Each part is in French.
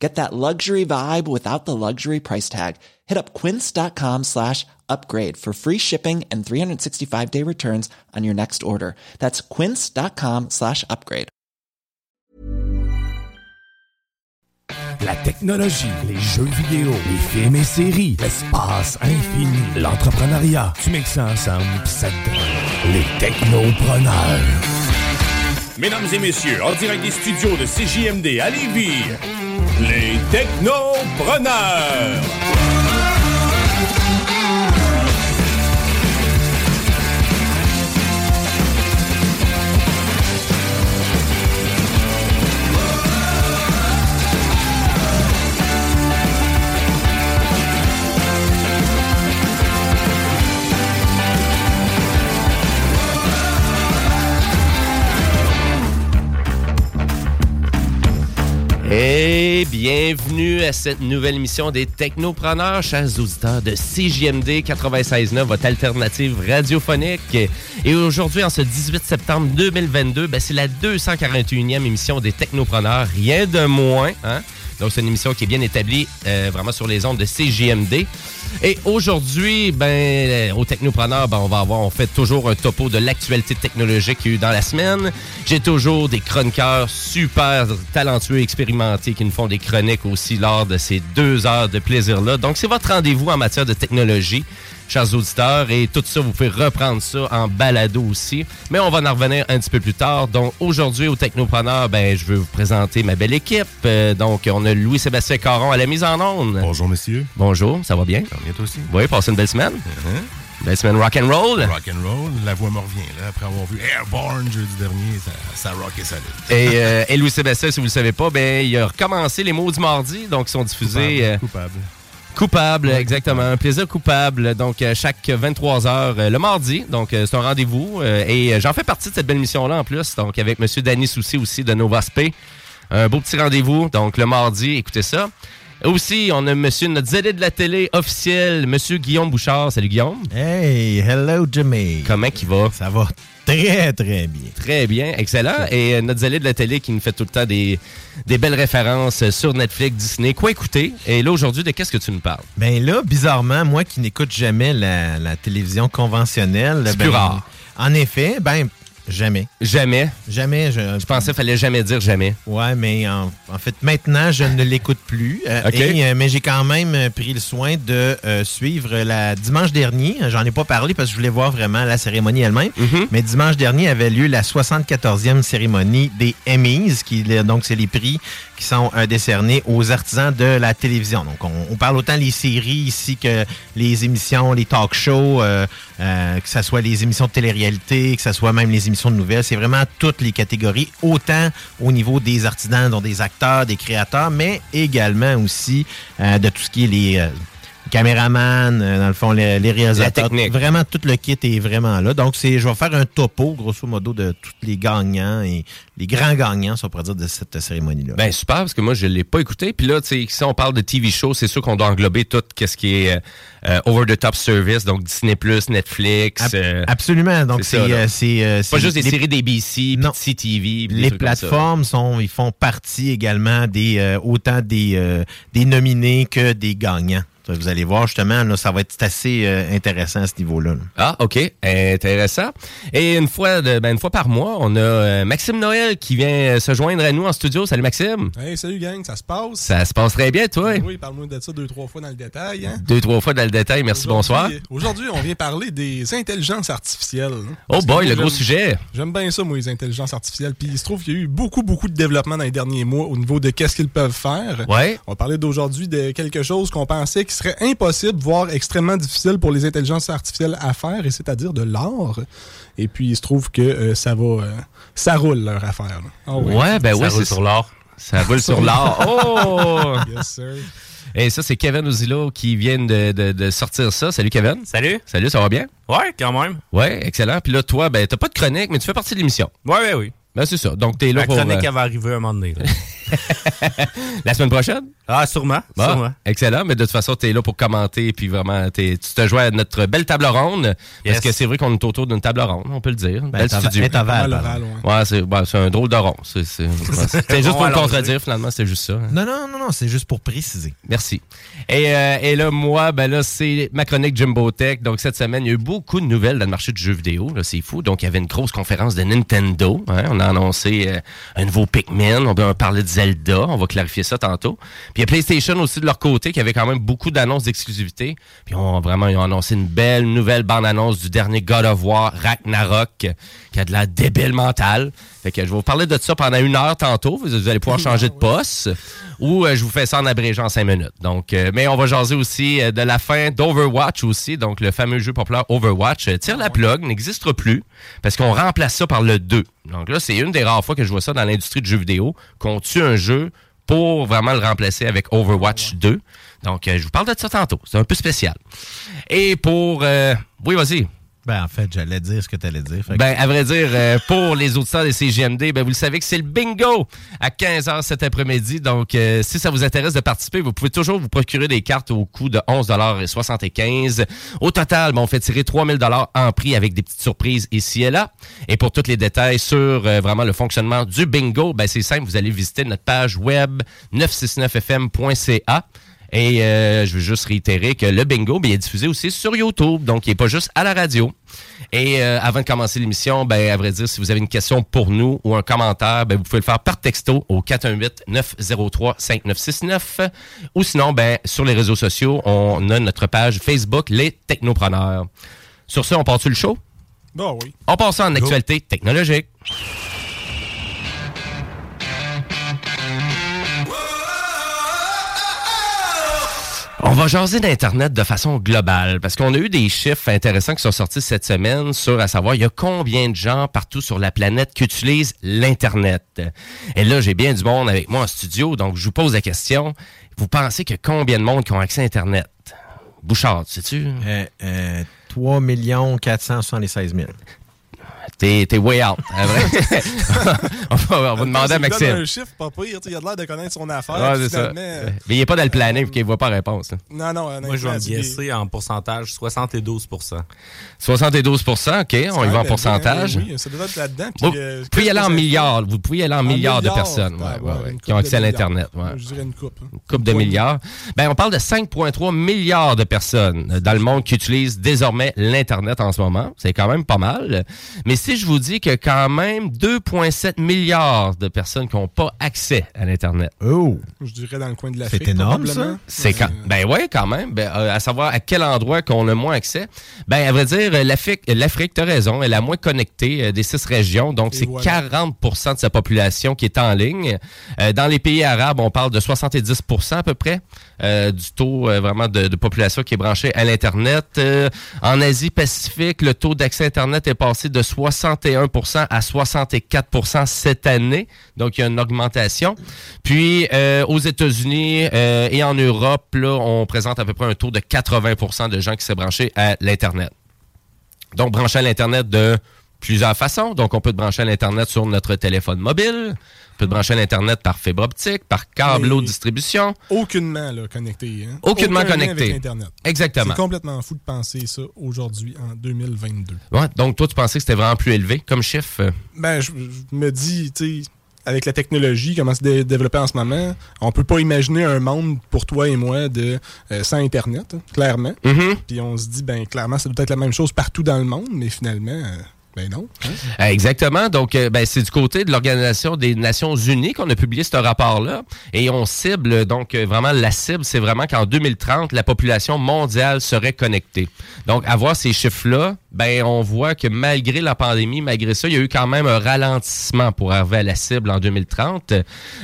Get that luxury vibe without the luxury price tag. Hit up quince.com slash upgrade for free shipping and 365 day returns on your next order. That's quince.com slash upgrade. La technologie, les jeux vidéo, les films et séries, l'espace infini, l'entrepreneuriat. Tu mixes ça ensemble pis ça te les technopreneurs. Mesdames et messieurs, en direct des studios de CJMD à Lévis, les technopreneurs. Et bienvenue à cette nouvelle émission des Technopreneurs, chers auditeurs de CJMD 96.9, votre alternative radiophonique. Et aujourd'hui, en ce 18 septembre 2022, ben, c'est la 241e émission des Technopreneurs, rien de moins. Hein? Donc, c'est une émission qui est bien établie euh, vraiment sur les ondes de CJMD. Et aujourd'hui, ben, euh, au Technopreneur, ben, on va avoir, fait toujours un topo de l'actualité technologique qu'il y a eu dans la semaine. J'ai toujours des chroniqueurs super talentueux, expérimentés, qui nous font des chroniques aussi lors de ces deux heures de plaisir-là. Donc, c'est votre rendez-vous en matière de technologie chers auditeurs. Et tout ça, vous pouvez reprendre ça en balado aussi. Mais on va en revenir un petit peu plus tard. Donc, aujourd'hui, au Technopreneur, ben, je veux vous présenter ma belle équipe. Euh, donc, on a Louis-Sébastien Caron à la mise en onde. Bonjour, monsieur. Bonjour, ça va bien? Ça va bien, toi aussi? Oui, passez une belle semaine. Uh-huh. Belle semaine rock and roll. Rock and roll, la voix me revient là après avoir vu Airborne jeudi dernier, ça, ça rock et solide. Et, euh, et Louis-Sébastien, si vous ne le savez pas, ben, il a recommencé les mots du mardi, donc ils sont diffusés. Coupable. euh, coupable. Coupable, exactement. Un plaisir coupable. Donc, euh, chaque 23 heures euh, le mardi. Donc, euh, c'est un rendez-vous. et j'en fais partie de cette belle mission-là en plus. Donc, avec M. Danny Soucy aussi de Nova Sp. Un beau petit rendez-vous. Donc, le mardi, écoutez ça. Aussi, on a monsieur, notre zélé de la télé officiel, monsieur Guillaume Bouchard. Salut Guillaume. Hey, hello Jimmy. Comment qu'il va? Ça va très, très bien. Très bien, excellent. Et euh, notre zélé de la télé qui nous fait tout le temps des, des belles références euh, sur Netflix, Disney. Quoi écouter? Et là, aujourd'hui, de qu'est-ce que tu nous parles? Ben là, bizarrement, moi qui n'écoute jamais la, la télévision conventionnelle. C'est ben, plus rare. En effet, ben, jamais. Jamais. Jamais. Je, Je pensais qu'il fallait jamais dire jamais. Ouais, mais en, en fait, maintenant, je ne l'écoute plus. Euh, OK. et, euh, mais j'ai quand même euh, pris le soin de euh, suivre la dimanche dernier. J'en ai pas parlé parce que je voulais voir vraiment la cérémonie elle-même. Mhm. Mais dimanche dernier avait lieu la 74e cérémonie des Emmys, qui donc c'est les prix qui sont décernés aux artisans de la télévision. Donc on, on parle autant les séries ici que les émissions, les talk shows, euh, euh, que ce soit les émissions de télé-réalité, que ce soit même les émissions de nouvelles. C'est vraiment toutes les catégories, autant au niveau des artisans, dont des acteurs, des créateurs, mais également aussi euh, de tout ce qui est les caméramans, euh, dans le fond, les, les réalisateurs. technique. Vraiment, tout le kit est vraiment là. Donc, c'est, je vais faire un topo, grosso modo, de tous les gagnants et les grands gagnants, si on pourrait dire, de cette cérémonie-là. Ben super, parce que moi, je l'ai pas écouté. Puis là, tu sais, si on parle de TV show, c'est sûr qu'on doit englober tout ce qui est euh, euh, over-the-top service, donc Disney+, Netflix. Ab- euh, Absolument. Donc, c'est c'est, pas juste des les- séries d'ABC, Non. CTV. Les plateformes sont, ils font partie également des euh, autant des, des nominés que des gagnants. Vous allez voir, justement, là, ça va être assez euh, intéressant à ce niveau-là. là. Ah, OK. Intéressant. Et une fois, de, ben, une fois par mois, on a euh, Maxime Noël qui vient euh, se joindre à nous en studio. Salut, Maxime. Hey, salut gang, ça se passe? Ça se passe très bien, toi? Oui, parle-moi de ça deux, trois fois dans le détail. Hein? Deux, trois fois dans le détail. Merci, bonsoir. Aujourd'hui- on vient parler des intelligences artificielles. hein. Oh boy, moi, le gros sujet. J'aime bien ça, moi, les intelligences artificielles. Puis il se trouve qu'il y a eu beaucoup, beaucoup de développement dans les derniers mois au niveau de qu'est-ce qu'ils peuvent faire. Ouais. On va parler d'aujourd'hui de quelque chose qu'on pensait qui serait impossible, voire extrêmement difficile pour les intelligences artificielles à faire, et c'est-à-dire de l'art. Et puis il se trouve que euh, ça va, euh, ça roule leur affaire. Ah oui. Ouais, ben Ça oui, roule c'est sur l'or. Ça roule sur l'or. Oh! Yes, sir. Et ça, c'est Kevin Ozilo qui vient de, de- de sortir ça. Salut, Kevin. Salut. Salut, ça va bien? Ouais, quand même. Ouais, excellent. Puis là, toi, ben, t'as pas de chronique, mais tu fais partie de l'émission. Ouais, ouais, oui. Ben, c'est ça. Donc, t'es là La pour... chronique, euh, elle va arriver un moment donné. la semaine prochaine? Ah, sûrement. Bon, sûrement. excellent. Mais de toute façon, tu es là pour commenter, puis vraiment, t'es- tu te joins à notre belle table ronde. Parce que c'est vrai qu'on est autour d'une table ronde, on peut le dire. Une Ben, belle ova- studio. ouais. C'est c'est un drôle de rond. C'est c'est- juste pour Bon, le contredire, finalement, c'était juste ça. hein. Non, non, non, non, c'est juste pour préciser. Merci. Et, euh, et là, moi, ben là, c'est ma chronique Jimbo Tech. Donc, cette semaine, il y a eu beaucoup de nouvelles dans le marché du jeu vidéo. Là, c'est fou. Donc, il y avait une grosse conférence de Nintendo. hein. On a annoncé euh, un nouveau Pikmin. On va parler de Zelda. On va clarifier ça tantôt. Puis, il y a PlayStation aussi de leur côté qui avait quand même beaucoup d'annonces d'exclusivité. Puis, on, vraiment, ils ont annoncé une belle nouvelle bande-annonce du dernier God of War, Ragnarok, qui a de la débile mentale. Fait que je vais vous parler de ça pendant une heure tantôt. Vous, vous allez pouvoir changer de poste. Ou euh, je vous fais ça en abrégeant en cinq minutes. Donc, euh, mais on va jaser aussi de la fin d'Overwatch aussi. Donc, le fameux jeu populaire Overwatch. tire la plug, n'existe plus parce qu'on remplace ça par le 2. Donc là, c'est une des rares fois que je vois ça dans l'industrie du jeu vidéo, qu'on tue un jeu pour vraiment le remplacer avec Overwatch 2. Donc, euh, je vous parle de ça tantôt. C'est un peu spécial. Et pour... euh, oui, vas-y. Ben, en fait, j'allais dire ce que tu allais dire. Ben, à vrai dire, euh, pour les auditeurs des CGMD, ben, vous le savez que c'est le bingo à 15h cet après-midi. Donc, euh, si ça vous intéresse de participer, vous pouvez toujours vous procurer des cartes au coût de 11,75 Au total, ben, on fait tirer 3000 en prix avec des petites surprises ici et là. Et pour tous les détails sur euh, vraiment le fonctionnement du bingo, ben, c'est simple, vous allez visiter notre page web 969fm.ca. Et euh, je veux juste réitérer que le bingo il est diffusé aussi sur YouTube, donc il n'est pas juste à la radio. Et euh, avant de commencer l'émission, ben, à vrai dire, si vous avez une question pour nous ou un commentaire, ben, vous pouvez le faire par texto au 418-903-5969. Ou sinon, ben, sur les réseaux sociaux, on a notre page Facebook, Les Technopreneurs. Sur ce, on part sur le show? Bon, oui. On passe en actualité technologique. On va jaser d'Internet de façon globale parce qu'on a eu des chiffres intéressants qui sont sortis cette semaine sur à savoir il y a combien de gens partout sur la planète qui utilisent l'Internet? Et là, j'ai bien du monde avec moi en studio, donc je vous pose la question. Vous pensez que combien de monde qui ont accès à Internet? Bouchard, sais-tu? Euh, euh, 3 476 000. T'es, t'es way out. hein, vrai? on va, on va demander à Il donne Maxime. un chiffre pas pire, il a l'air de connaître son affaire. Ouais, ça. Mais il est pas dans le planning, puis qu'il voit pas la réponse. là. Non, non, Moi, je vais me biaiser en pourcentage 72 72 OK, on y va en pourcentage. Oui, ça doit être là-dedans. Vous euh, pouvez y aller en milliards. Vous pouvez y aller en, milliards, de personnes ouais, Ah, ouais, ouais, une qui ont accès à de l'Internet. Je dirais une coupe. hein. couple de Point. milliards. Ben, on parle de 5,3 milliards de personnes euh, dans le monde qui utilisent désormais l'Internet en ce moment. C'est quand même pas mal. Mais si je vous dis que quand même 2,7 milliards de personnes qui n'ont pas accès à l'Internet. Oh! Je dirais dans le coin de l'Afrique. C'est énorme, ça. C'est quand ben ouais quand même ben, euh, à savoir à quel endroit qu'on a moins accès ben à vrai dire euh, l'Afrique l'Afrique t'as raison elle est la moins connectée euh, des six régions donc c'est voilà. 40% de sa population qui est en ligne Euh, dans les pays arabes on parle de 70% à peu près euh, du taux euh, vraiment de, de population qui est branchée à l'internet. Euh, en Asie Pacifique le taux d'accès internet est passé de 61% à 64% cette année. Donc il y a une augmentation. Puis euh, aux États-Unis euh, et en Europe, là, on présente à peu près un taux de 80% de gens qui s'est branchés à l'Internet. Donc, brancher à l'Internet de plusieurs façons. Donc, on peut te brancher à l'Internet sur notre téléphone mobile, on peut te brancher à l'Internet par fibre optique, par câble haute distribution. Aucunement là, connecté. Hein? Aucunement Aucun connecté. Avec Internet. Exactement. C'est complètement fou de penser ça aujourd'hui, en 2022. Ouais, donc, toi, tu pensais que c'était vraiment plus élevé comme chiffre? Ben, je, je me dis, tu sais, avec la technologie, comment se dé- développer en ce moment, on peut pas imaginer un monde pour toi et moi de euh, sans Internet, hein, clairement. Mhm. Puis on se dit, ben clairement, ça doit être la même chose partout dans le monde, mais finalement, euh, hein? Euh, Exactement. Donc, euh, ben, c'est du côté de l'Organisation des Nations Unies qu'on a publié ce rapport-là. Et on cible, donc, euh, vraiment, la cible, c'est vraiment qu'en 2030, la population mondiale serait connectée. Donc, à voir ces chiffres-là, ben, on voit que malgré la pandémie, malgré ça, il y a eu quand même un ralentissement pour arriver à la cible en 2030.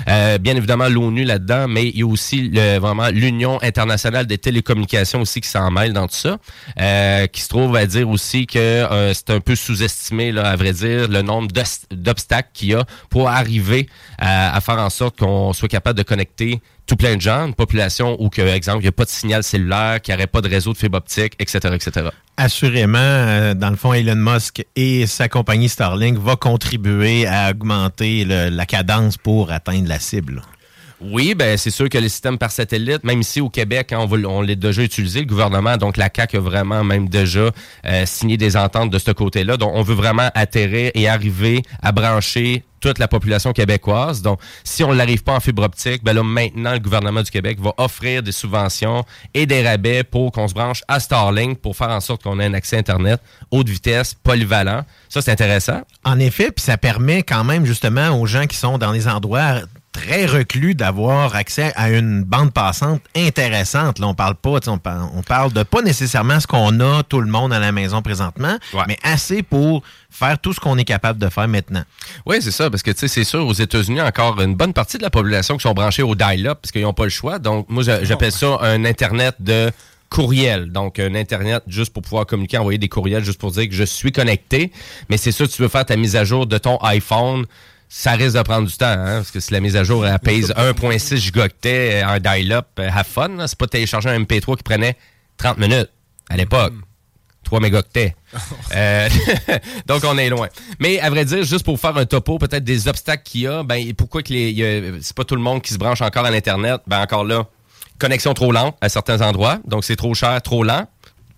Euh, bien évidemment, l'ONU là-dedans, mais il y a aussi le- vraiment l'Union internationale des télécommunications aussi qui s'en mêle dans tout ça, euh, qui se trouve à dire aussi que euh, c'est un peu sous-estimé, à vrai dire, le nombre d'obstacles qu'il y a pour arriver à faire en sorte qu'on soit capable de connecter tout plein de gens, une population où, que, exemple, il n'y a pas de signal cellulaire, qu'il n'y aurait pas de réseau de fibre optique, etc., etc. Assurément, euh, dans le fond, Elon Musk et sa compagnie Starlink vont contribuer à augmenter la cadence pour atteindre la cible. Oui, ben c'est sûr que les systèmes par satellite, même ici au Québec, hein, on, on l'a déjà utilisé, le gouvernement, donc la CAQ a vraiment même déjà euh, signé des ententes de ce côté-là. Donc on veut vraiment atterrir et arriver à brancher toute la population québécoise. Donc si on n'arrive pas en fibre optique, ben là maintenant le gouvernement du Québec va offrir des subventions et des rabais pour qu'on se branche à Starlink pour faire en sorte qu'on ait un accès Internet haute vitesse, polyvalent. Ça c'est intéressant. En effet, puis ça permet quand même justement aux gens qui sont dans des endroits très reclus d'avoir accès à une bande passante intéressante. Là, on parle pas, on parle, on parle de pas nécessairement ce qu'on a tout le monde à la maison présentement, Ouais. mais assez pour faire tout ce qu'on est capable de faire maintenant. Oui, c'est ça, parce que tu sais, c'est sûr, aux États-Unis, encore une bonne partie de la population qui sont branchés au dial-up parce qu'ils n'ont pas le choix. Donc, moi, j'a- j'appelle ça un Internet de courriel. Donc, un Internet juste pour pouvoir communiquer, envoyer des courriels, juste pour dire que je suis connecté. Mais c'est sûr, tu veux faire ta mise à jour de ton iPhone. Ça risque de prendre du temps, hein, parce que si la mise à jour elle pèse 1.6 gigaoctets en dial-up, euh, have fun. C'est pas télécharger un MP3 qui prenait 30 minutes à l'époque. 3 mégaoctets. Euh, donc, on est loin. Mais à vrai dire, juste pour faire un topo, peut-être des obstacles qu'il y a, ben, pourquoi que les, c'est pas tout le monde qui se branche encore à l'Internet? Ben, encore là, connexion trop lente à certains endroits. Donc, c'est trop cher, trop lent.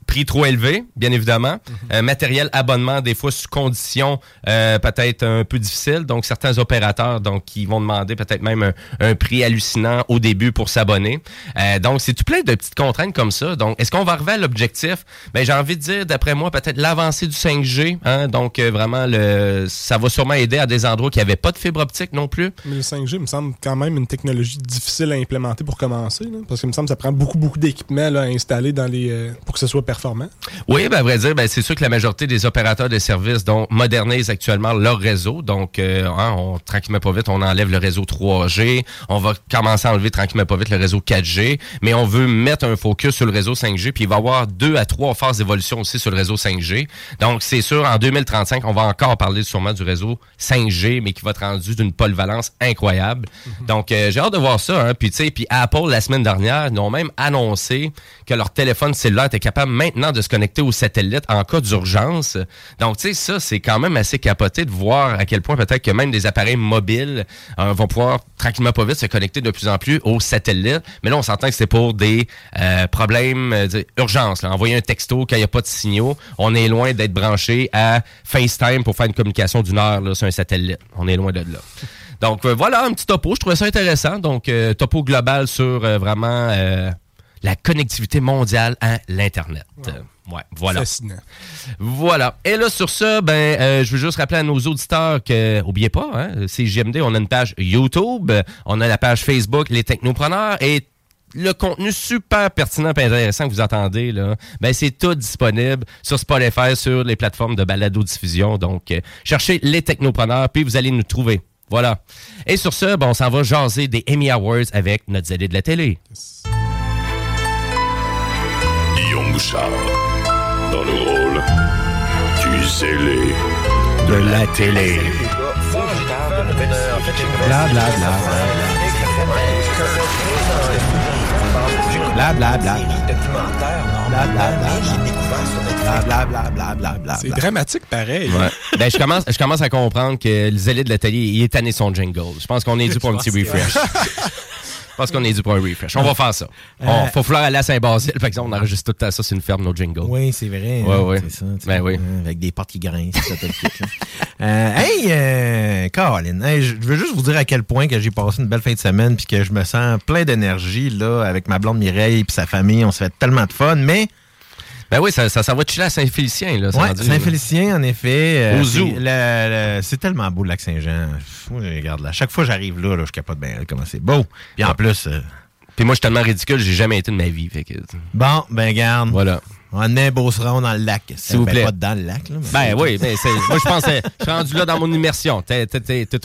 Prix trop élevé, bien évidemment. Euh, matériel abonnement, des fois sous conditions euh, peut-être un peu difficiles. Donc, certains opérateurs donc qui vont demander peut-être même un, un prix hallucinant au début pour s'abonner. Euh, donc, c'est tout plein de petites contraintes comme ça. Donc, est-ce qu'on va arriver à l'objectif? Ben, j'ai envie de dire, d'après moi, peut-être l'avancée du 5G. Hein? Donc, euh, vraiment, le, ça va sûrement aider à des endroits qui n'avaient pas de fibre optique non plus. Mais le 5G me semble quand même une technologie difficile à implémenter pour commencer. là, parce que me semble que ça prend beaucoup, beaucoup d'équipements à installer dans les, euh, pour que ce soit performant? Oui, ben, à vrai dire, ben, c'est sûr que la majorité des opérateurs de services donc, modernisent actuellement leur réseau. Donc, euh, hein, on, tranquillement pas vite, on enlève le réseau 3G. On va commencer à enlever tranquillement pas vite le réseau 4G. Mais on veut mettre un focus sur le réseau 5G. Puis il va y avoir deux à trois phases d'évolution aussi sur le réseau 5G. Donc, c'est sûr, en 2035, on va encore parler sûrement du réseau 5G, mais qui va être rendu d'une polyvalence incroyable. Donc, euh, j'ai hâte de voir ça. Hein. Puis, tu sais, puis Apple, la semaine dernière, ils ont même annoncé que leur téléphone cellulaire était capable de se connecter au satellite en cas d'urgence. Donc, tu sais, ça, c'est quand même assez capoté de voir à quel point peut-être que même des appareils mobiles euh, vont pouvoir tranquillement pas vite se connecter de plus en plus au satellite. Mais là, on s'entend que c'est pour des euh, problèmes euh, dire, urgence. Là. Envoyer un texto quand il n'y a pas de signaux, on est loin d'être branché à FaceTime pour faire une communication d'une heure là, sur un satellite. On est loin de là. Donc, euh, voilà, un petit topo. Je trouvais ça intéressant. Donc, euh, topo global sur euh, vraiment la connectivité mondiale à l'Internet. Euh, ouais, voilà. Fascinant. Voilà. Et là, sur ça, ben, euh, je veux juste rappeler à nos auditeurs que, oubliez pas, hein, c'est JMD, on a une page YouTube, on a la page Facebook Les Technopreneurs et le contenu super pertinent et intéressant que vous entendez, là, ben, c'est tout disponible sur Spotify, sur les plateformes de balado-diffusion. Donc, euh, cherchez les technopreneurs, puis vous allez nous trouver. Voilà. Et sur ce, ben, on s'en va jaser des Emmy Awards avec notre zélé de la télé. Dans le rôle du zélé de, la, télé. Bla bla bla. Bla bla. C'est dramatique pareil. Ben, je, commence, à comprendre que le zélé de l'atelier, il est tanné son jingle. Je pense qu'on est dû pour un petit refresh. Pense qu'on est dû pour un refresh. On va faire ça. On, faut falloir aller à Saint-Basile. Par exemple, on enregistre tout le temps ça sur une ferme, nos jingles. Oui, c'est vrai. Ouais, hein, ouais. C'est ça. Ben oui. hein, Avec des portes qui grincent. tout, là. Euh, hey, euh, Caroline, hey, je veux juste vous dire à quel point que j'ai passé une belle fin de semaine puis que je me sens plein d'énergie là avec ma blonde Mireille puis sa famille. On se fait tellement de fun, mais Ben oui, ça, ça, ça va chiller à Saint-Félicien. là. Ouais, Saint-Félicien, en effet. euh, Au c'est- zoo. tellement beau, le lac Saint-Jean. Regarde là. Chaque fois que j'arrive là, là, je capote bien comment c'est beau. Puis en plus, euh, Puis moi, je suis tellement ridicule, j'ai jamais été de ma vie. Fait que, bon, ben garde. voilà. On met un beau seron dans le lac. S'il vous Ben, plaît. Pas dans le lac, là. mais- Ben oui, ben c'est- moi je pense que je suis rendu là dans mon immersion. T'es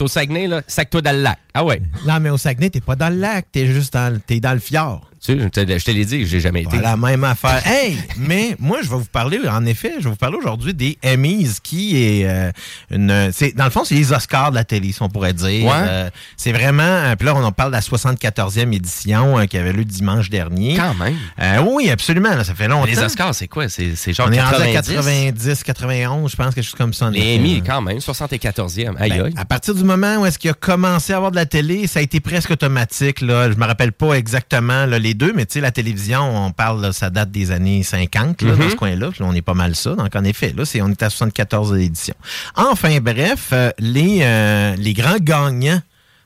au Saguenay, là, sac-toi dans le lac. Ah ouais. Non, mais au Saguenay, t'es pas dans le lac, t'es juste dans, t'es dans le fjord. Tu sais, je te, l'ai dit, j'ai jamais été. Voilà, même affaire. Hey, mais moi, je vais vous parler, en effet, je vais vous parler aujourd'hui des Emmys, qui est euh, une. c'est Dans le fond, c'est les Oscars de la télé, si on pourrait dire. Ouais. Euh, c'est vraiment. euh, Puis là, on en parle de la 74e édition euh, qui avait lieu dimanche dernier. Quand même. Oui, absolument. là, ça fait longtemps. Les Oscars, c'est quoi? C'est c'est genre on est rendu à 90? 90, 91, je pense, quelque chose comme ça. Les effet. Emmy, quand même, 74e. Aïe, Ben, aïe. à partir du moment où est-ce qu'il a commencé à avoir de la télé, ça a été presque automatique. Là. Je me rappelle pas exactement là, les deux, mais tu sais, la télévision, on parle, là, ça date des années 50 là, Mhm. dans ce coin-là. Puis là, on est pas mal ça. Donc, en effet, là, c'est, on est à 74 éditions. Enfin, bref, euh, les, euh, les grands gagnants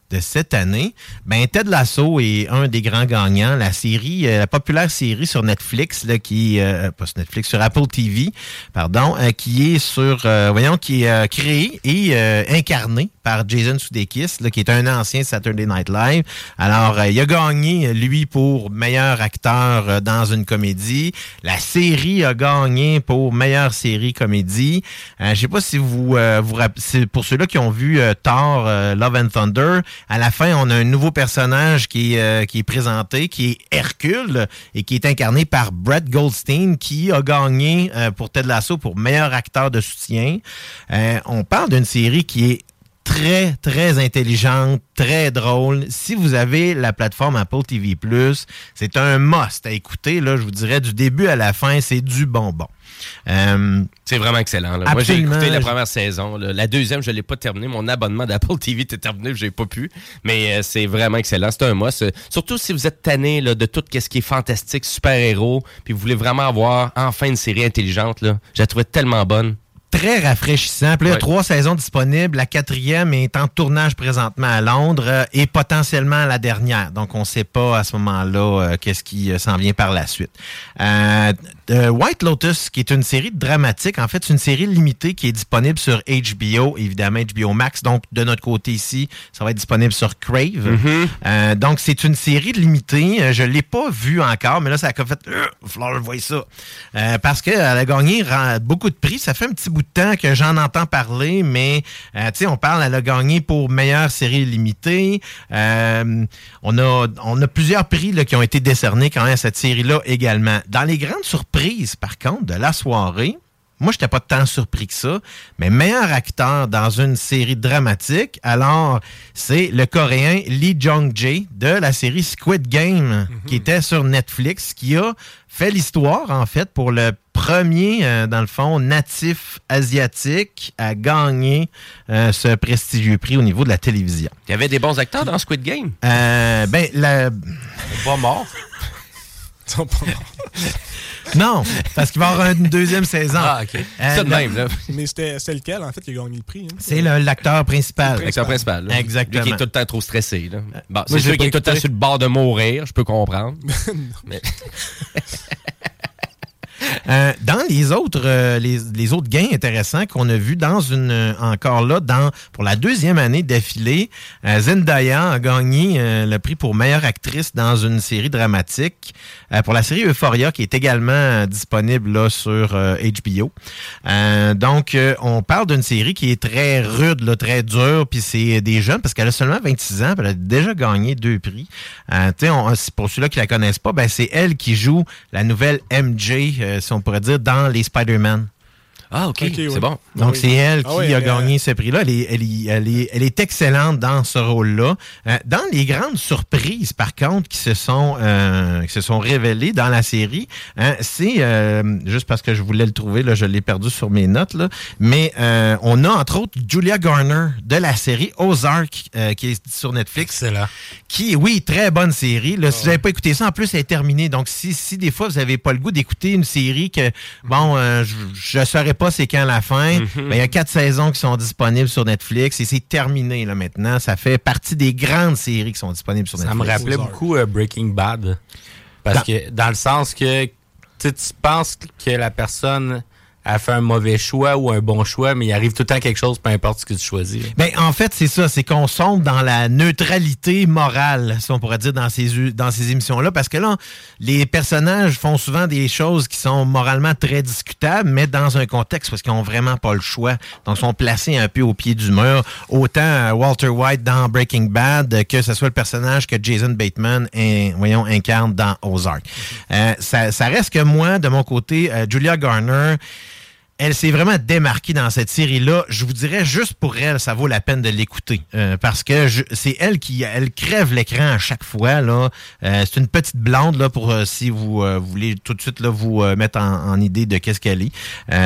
de cette année, ben Ted Lasso est un des grands gagnants. La série, euh, la populaire série sur Netflix, là, qui euh, pas sur Netflix, sur Apple TV, pardon, euh, qui est sur, voyons, qui est euh, créé et euh, incarné par Jason Sudeikis, là, qui est un ancien Saturday Night Live. Alors, euh, il a gagné lui pour meilleur acteur euh, dans une comédie. La série a gagné pour meilleure série comédie. Euh, Je sais pas si vous euh, vous c'est pour ceux-là qui ont vu Thor Love and Thunder. À la fin, on a un nouveau personnage qui qui est présenté, qui est Hercule et qui est incarné par Brett Goldstein, qui a gagné pour Ted Lasso pour meilleur acteur de soutien. On parle d'une série qui est très, très intelligente, très drôle. Si vous avez la plateforme Apple TV+, c'est un must à écouter. Là, je vous dirais, du début à la fin, c'est du bonbon. Euh, C'est vraiment excellent. là. Moi, j'ai écouté la première saison. là. La deuxième, je ne l'ai pas terminé. Mon abonnement d'Apple TV était terminé, j'ai pas pu. Mais euh, c'est vraiment excellent. C'est un must. Surtout si vous êtes tanné là, de tout ce qui est fantastique, super-héros, puis vous voulez vraiment avoir enfin une série intelligente. Là. Je la trouvais tellement bonne. Très rafraîchissant. Puis là, il y a Ouais. trois saisons disponibles. La quatrième est en tournage présentement à Londres euh, et potentiellement la dernière. Donc, on ne sait pas à ce moment-là euh, qu'est-ce qui euh, s'en vient par la suite. Euh, euh, White Lotus, qui est une série dramatique, en fait, c'est une série limitée qui est disponible sur HBO, évidemment HBO Max. Donc, de notre côté ici, ça va être disponible sur Crave. Euh, donc, c'est une série limitée. Euh, Je ne l'ai pas vue encore, mais là, ça a fait... Euh, je voie ça. Euh, parce qu'elle a gagné beaucoup de prix. Ça fait un petit bout de temps que j'en entends parler, mais tu sais, on parle, elle a gagné pour meilleure série limitée. On, a, on a plusieurs prix là, qui ont été décernés quand même à cette série-là également. Dans les grandes surprises, par contre, de la soirée, moi, je n'étais pas tant surpris que ça, mais meilleur acteur dans une série dramatique, alors c'est le Coréen Lee Jong-jae de la série Squid Game, qui était sur Netflix, qui a fait l'histoire, en fait, pour le premier, euh, dans le fond, natif asiatique à gagner euh, ce prestigieux prix au niveau de la télévision. Il y avait des bons acteurs dans Squid Game? Euh, ben, la... Pas mort. Ils sont pas morts. Non, parce qu'il va y avoir une deuxième saison. Ah, OK. Euh, Ça de le- même, là. Mais c'était lequel, en fait, qui a gagné le prix? hein? C'est le- l'acteur principal. L'acteur principal. là. Exactement. Lui qui est tout le temps trop stressé. Là. Bon, Moi, c'est sûr qu'il est tout le temps sur le bord de mourir, je peux comprendre. Mais- Euh, dans les autres, euh, les, les autres gains intéressants qu'on a vus dans une euh, encore là, dans pour la deuxième année d'affilée, euh, Zendaya a gagné euh, le prix pour meilleure actrice dans une série dramatique pour la série Euphoria qui est également disponible là sur HBO. Donc on parle d'une série qui est très rude, là, très dure, puis c'est des jeunes parce qu'elle a seulement 26 ans, elle a déjà gagné deux prix. On- pour ceux-là qui la connaissent pas, ben c'est elle qui joue la nouvelle MJ, si on pourrait dire, dans les Spider-Man. Ah, OK, c'est oui. bon. Donc, oui. c'est elle Ah qui oui, a gagné ce prix-là. Elle est, elle, est, elle, est, elle est excellente dans ce rôle-là. Euh, dans les grandes surprises, par contre, qui se sont, euh, qui se sont révélées dans la série, hein, c'est, euh, juste parce que je voulais le trouver, là, je l'ai perdu sur mes notes, là, mais euh, on a entre autres Julia Garner de la série Ozark, euh, qui est sur Netflix Excellent. qui, oui, très bonne série. Là, Si vous n'avez pas écouté ça, en plus, elle est terminée. Donc, si, si des fois, vous n'avez pas le goût d'écouter une série que, bon, euh, je ne saurais pas c'est quand la fin. Mhm. Ben, il y a quatre saisons qui sont disponibles sur Netflix et c'est terminé là maintenant. Ça fait partie des grandes séries qui sont disponibles sur Ça Netflix. me rappelait beaucoup euh, Breaking Bad. Parce Dans- que, dans le sens que tu penses que la personne a fait un mauvais choix ou un bon choix, mais il arrive tout le temps quelque chose, peu importe ce que tu choisis. Ben, en fait, c'est ça, c'est qu'on sombre dans la neutralité morale, si on pourrait dire, dans ces, dans ces émissions-là, parce que là, les personnages font souvent des choses qui sont moralement très discutables, mais dans un contexte parce qu'ils n'ont vraiment pas le choix. Donc, sont placés un peu au pied du mur. Autant euh, Walter White dans Breaking Bad que ce soit le personnage que Jason Bateman voyons, incarne dans Ozark. Euh, ça, ça reste que moi, de mon côté, euh, Julia Garner, elle s'est vraiment démarquée dans cette série-là. Je vous dirais, juste pour elle, ça vaut la peine de l'écouter. Euh, parce que c'est elle qui elle crève l'écran à chaque fois. là. Euh, c'est une petite blonde, là, pour euh, si vous voulez tout de suite là, vous mettre en, idée de qu'est-ce qu'elle est,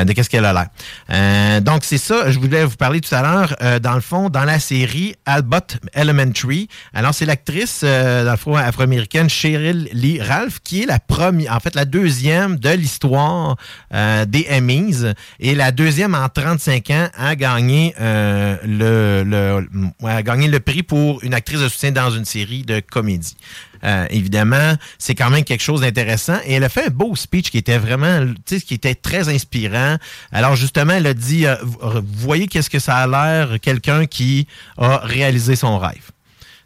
de qu'est-ce qu'elle a l'air. Donc, c'est ça, je voulais vous parler tout à l'heure, dans le fond, dans la série Albert Elementary. Alors, c'est l'actrice, afro-américaine Cheryl Lee Ralph, qui est la première, en fait, la deuxième de l'histoire des Emmys et la deuxième en 35 ans à gagner euh, le, a gagné le prix pour une actrice de soutien dans une série de comédie. Euh, évidemment, c'est quand même quelque chose d'intéressant. Et elle a fait un beau speech qui était vraiment, tu sais, qui était très inspirant. Alors justement, elle a dit, euh, vous voyez qu'est-ce que ça a l'air, quelqu'un qui a réalisé son rêve.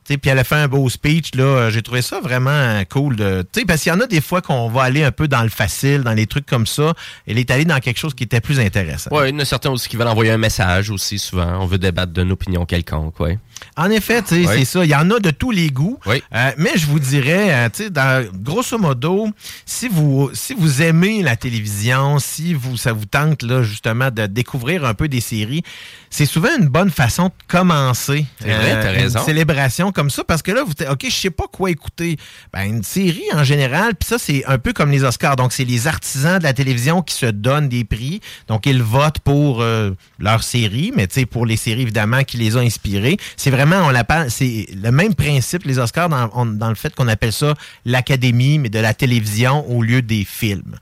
Puis elle a fait un beau speech, là. euh, J'ai trouvé ça vraiment euh, cool. De, parce qu'il y en a des fois qu'on va aller un peu dans le facile, dans les trucs comme ça. Elle est allée dans quelque chose qui était plus intéressant. Ouais, il y en a certains aussi qui veulent envoyer un message aussi, souvent. On veut débattre d'une opinion quelconque, ouais. En effet, tu sais, Ouais. c'est ça. Il y en a de tous les goûts. Oui. Euh, mais je vous dirais, euh, tu sais, dans- grosso modo, si vous, si vous aimez la télévision, si vous, ça vous tente, là, justement, de découvrir un peu des séries, c'est souvent une bonne façon de commencer. C'est vrai, t'as une raison. célébration comme ça, parce que là, vous OK, je sais pas quoi écouter. Ben, une série en général, puis ça, c'est un peu comme les Oscars. Donc, c'est les artisans de la télévision qui se donnent des prix. Donc, ils votent pour euh, leur série, mais tu sais, pour les séries, évidemment, qui les ont inspirés. C'est vraiment, on l'appelle, c'est le même principe, les Oscars, dans, on- dans le fait qu'on appelle ça l'académie, mais de la télévision au lieu des films.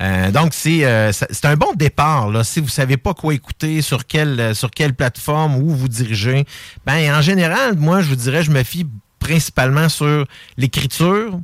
Euh, donc, c'est euh, c'est un bon départ. Là, si vous savez pas quoi écouter, sur quelle, sur quelle plateforme, où vous dirigez, ben, en général, moi, je vous dirais, je me fie principalement sur l'écriture,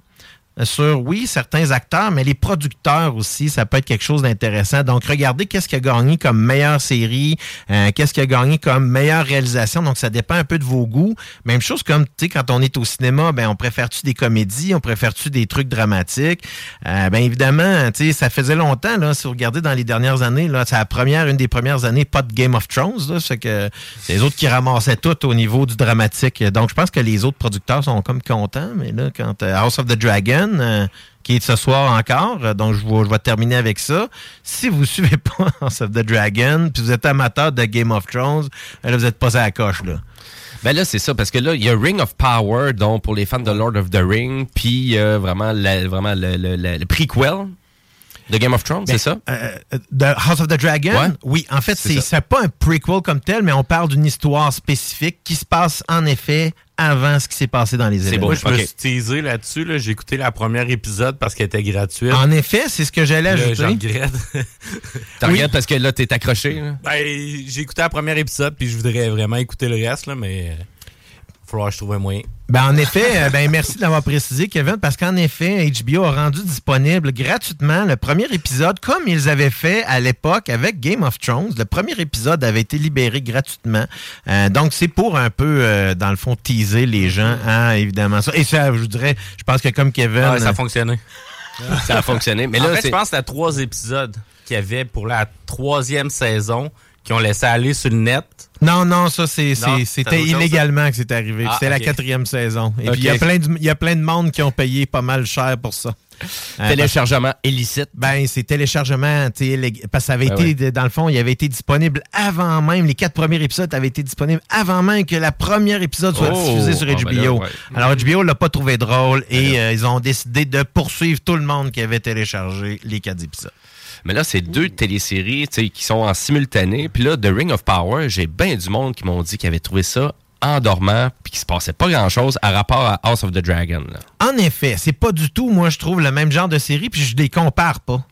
sur, oui, certains acteurs, mais les producteurs aussi, ça peut être quelque chose d'intéressant. Donc, regardez qu'est-ce qui a gagné comme meilleure série, euh, qu'est-ce qui a gagné comme meilleure réalisation. Donc, ça dépend un peu de vos goûts. Même chose comme, tu sais, quand on est au cinéma, ben, on préfère-tu des comédies, on préfère-tu des trucs dramatiques? Euh, ben, évidemment, tu sais, ça faisait longtemps, là, si vous regardez dans les dernières années, là, c'est la première, une des premières années, pas de Game of Thrones, là, c'est que c'est les autres qui ramassaient tout au niveau du dramatique. Donc, je pense que les autres producteurs sont comme contents, mais là, quand euh, House of the Dragon, euh, qui est ce soir encore, euh, donc je vais, je vais terminer avec ça. Si vous suivez pas House of the Dragon, puis vous êtes amateur de Game of Thrones, euh, là, vous êtes passé à la coche, là. Ben là, c'est ça, parce que là, il y a Ring of Power, donc pour les fans de Lord of the Ring, puis euh, vraiment, la- vraiment le, le, le- le prequel de Game of Thrones, c'est ça? Euh, euh, de House of the Dragon, Ouais. oui, en fait, c'est pas un prequel comme tel, mais on parle d'une histoire spécifique qui se passe en effet avant ce qui s'est passé dans les C'est événements. bon. Moi, je me Ok. suis teasé là-dessus. Là. J'ai écouté la première épisode parce qu'elle était gratuite. En effet, c'est ce que j'allais ajouter. j'en regrette. Oui. regardé parce que là, t'es accroché. là. ben, j'ai écouté la première épisode, puis je voudrais vraiment écouter le reste, là, mais va falloir que je trouve un moyen. Ben, en effet, euh, ben, merci de l'avoir précisé, Kevin, parce qu'en effet, HBO a rendu disponible gratuitement le premier épisode, comme ils avaient fait à l'époque avec Game of Thrones. Le premier épisode avait été libéré gratuitement. Euh, donc, c'est pour un peu, euh, dans le fond, teaser les gens à, évidemment, ça. Et ça, je vous dirais, je pense que comme Kevin... Ah, ça a fonctionné. Ça a fonctionné. Mais en là, fait, je pense que c'était trois épisodes qu'il y avait pour la troisième saison qui ont laissé aller sur le net? Non, non, ça, c'est, Non, c'était chose, illégalement que c'est arrivé. Ah, c'est la quatrième saison. Et puis, il y, a plein de, il y a plein de monde qui ont payé pas mal cher pour ça. Euh, téléchargement illicite. Ben, c'est téléchargement, tu sais, illég- parce que ça avait Ben été, dans le fond, il avait été disponible avant même, les quatre premiers épisodes avaient été disponibles avant même que la première épisode soit Oh! diffusé sur Ah, HBO. ben là, ouais. Alors, HBO l'a pas trouvé drôle et euh, ils ont décidé de poursuivre tout le monde qui avait téléchargé les quatre épisodes. Mais là, c'est deux téléséries qui sont en simultané. Puis là, The Ring of Power, j'ai bien du monde qui m'ont dit qu'ils avaient trouvé ça endormant puis qu'il se passait pas grand-chose à rapport à House of the Dragon. En effet, c'est pas du tout, moi, je trouve, le même genre de série, puis je les compare pas.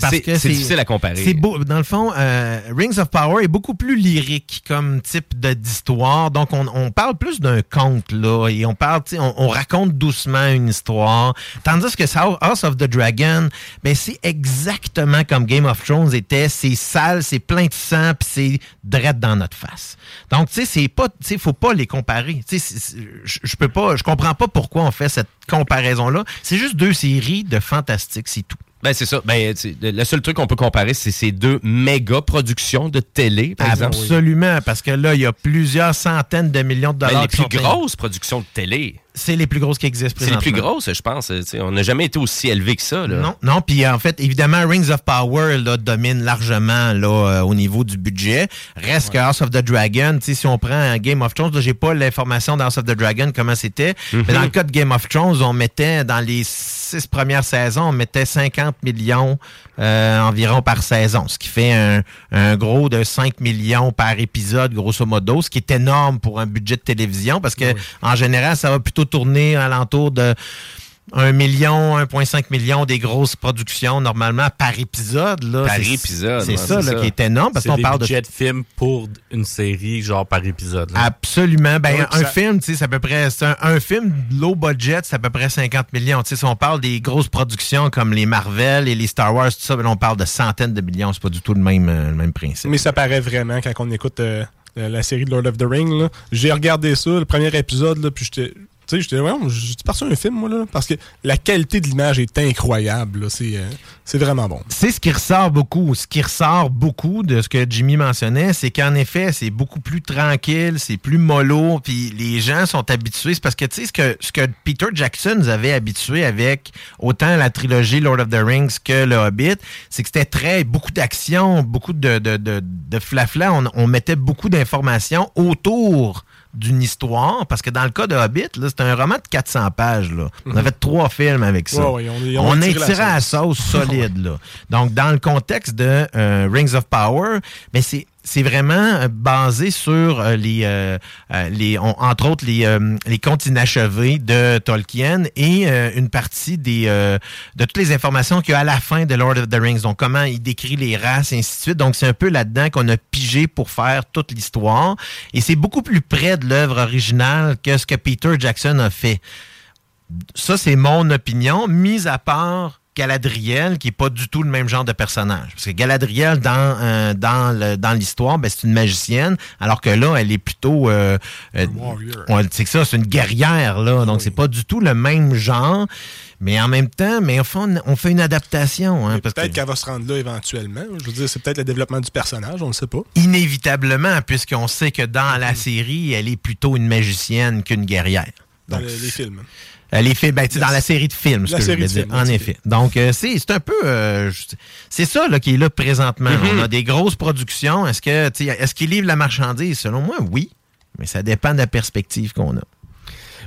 Parce C'est- que c'est difficile à comparer. C'est beau. Dans le fond, euh, Rings of Power est beaucoup plus lyrique comme type d'histoire. Donc, on, on parle plus d'un conte, là. Et on parle, on, on raconte doucement une histoire. Tandis que House of the Dragon, ben, c'est exactement comme Game of Thrones était. C'est sale, c'est plein de sang, puis c'est drette dans notre face. Donc, tu sais, c'est pas, tu sais, faut pas les comparer. Tu sais, je peux pas, je comprends pas pourquoi on fait cette comparaison-là. C'est juste deux séries de fantastique, c'est tout. Ben, c'est ça. Ben, le seul truc qu'on peut comparer, c'est ces deux méga productions de télé, par exemple. Absolument, parce que là, il y a plusieurs centaines de millions de Ben, dollars. les qui plus sont- grosses productions de télé. C'est les plus grosses qui existent C'est les plus grosses, je pense. On n'a jamais été aussi élevé que ça. Là. Non, non, puis en fait, évidemment, Rings of Power là, domine largement là, euh, au niveau du budget. Reste que House of the Dragon, si on prend Game of Thrones, j'ai pas l'information dans House of the Dragon comment c'était, Mhm. mais dans le cas de Game of Thrones, on mettait dans les six premières saisons, on mettait 50 millions euh, environ par saison, ce qui fait un, un gros de 5 millions par épisode, grosso modo, ce qui est énorme pour un budget de télévision, parce que en général, ça va plutôt tourner alentour de 1 million, 1,5 million des grosses productions normalement par épisode. Là, Par C'est- épisode, C'est ouais, ça, c'est là, ça. qui est énorme parce C'est qu'on des parle de budgets de film pour une série, genre par épisode. là. Absolument. Ben, Ouais, un ça- film, tu sais, c'est à peu près. C'est un, un film low budget, c'est à peu près 50 millions. Tu sais, si on parle des grosses productions comme les Marvel et les Star Wars, tout ça, ben, on parle de centaines de millions. C'est pas du tout le même, euh, le même principe. Mais ça paraît vraiment quand on écoute euh, la série de Lord of the Ring. là. J'ai regardé ça, le premier épisode, là, puis j'étais. Tu sais, j'étais, ouais, j'ai parti un film, moi, là, parce que la qualité de l'image est incroyable. là. C'est euh, c'est vraiment bon. C'est ce qui ressort beaucoup. Ce qui ressort beaucoup de ce que Jimmy mentionnait, c'est qu'en effet, c'est beaucoup plus tranquille, c'est plus mollo, puis les gens sont habitués. C'est parce que, tu sais, ce que, ce que Peter Jackson nous avait habitué avec autant la trilogie Lord of the Rings que Le Hobbit, c'est que c'était très, beaucoup d'action, beaucoup de, de, de, de flafla. On mettait beaucoup d'informations autour d'une histoire, parce que dans le cas de Hobbit, là, c'est un roman de 400 pages. Là. On a fait trois films avec ça. Ouais, ouais, on- on la étiré à la sauce solide. là. Donc, dans le contexte de euh, Rings of Power, mais c'est c'est vraiment euh, basé sur euh, les, euh, euh, les on- entre autres les, euh, les contes inachevés de Tolkien et une partie des de toutes les informations qu'il y a à la fin de Lord of the Rings. Donc comment il décrit les races et ainsi de suite. Donc c'est un peu là-dedans qu'on a pigé pour faire toute l'histoire et c'est beaucoup plus près de l'œuvre originale que ce que Peter Jackson a fait ça, c'est mon opinion, mis à part Galadriel, qui est pas du tout le même genre de personnage. Parce que Galadriel, dans, euh, dans, le- dans l'histoire, ben, c'est une magicienne, alors que là, elle est plutôt... Euh, euh, c'est que ça, c'est une guerrière, là. Donc, c'est pas du tout le même genre. Mais en même temps, mais on fait, on fait une adaptation. Hein, Peut-être que- qu'elle va se rendre là éventuellement. Je veux dire, c'est peut-être le développement du personnage, on ne sait pas. Inévitablement, puisqu'on sait que dans la série, elle est plutôt une magicienne qu'une guerrière. Dans les films. Elle est fait, ben, dans la série de films, ce que je voulais dire. En effet. Donc, euh, c'est c'est un peu. euh, c'est ça là, qui est là présentement. Mm-hmm. On a des grosses productions. Est-ce que est-ce qu'ils livrent la marchandise? Selon moi, oui. Mais ça dépend de la perspective qu'on a.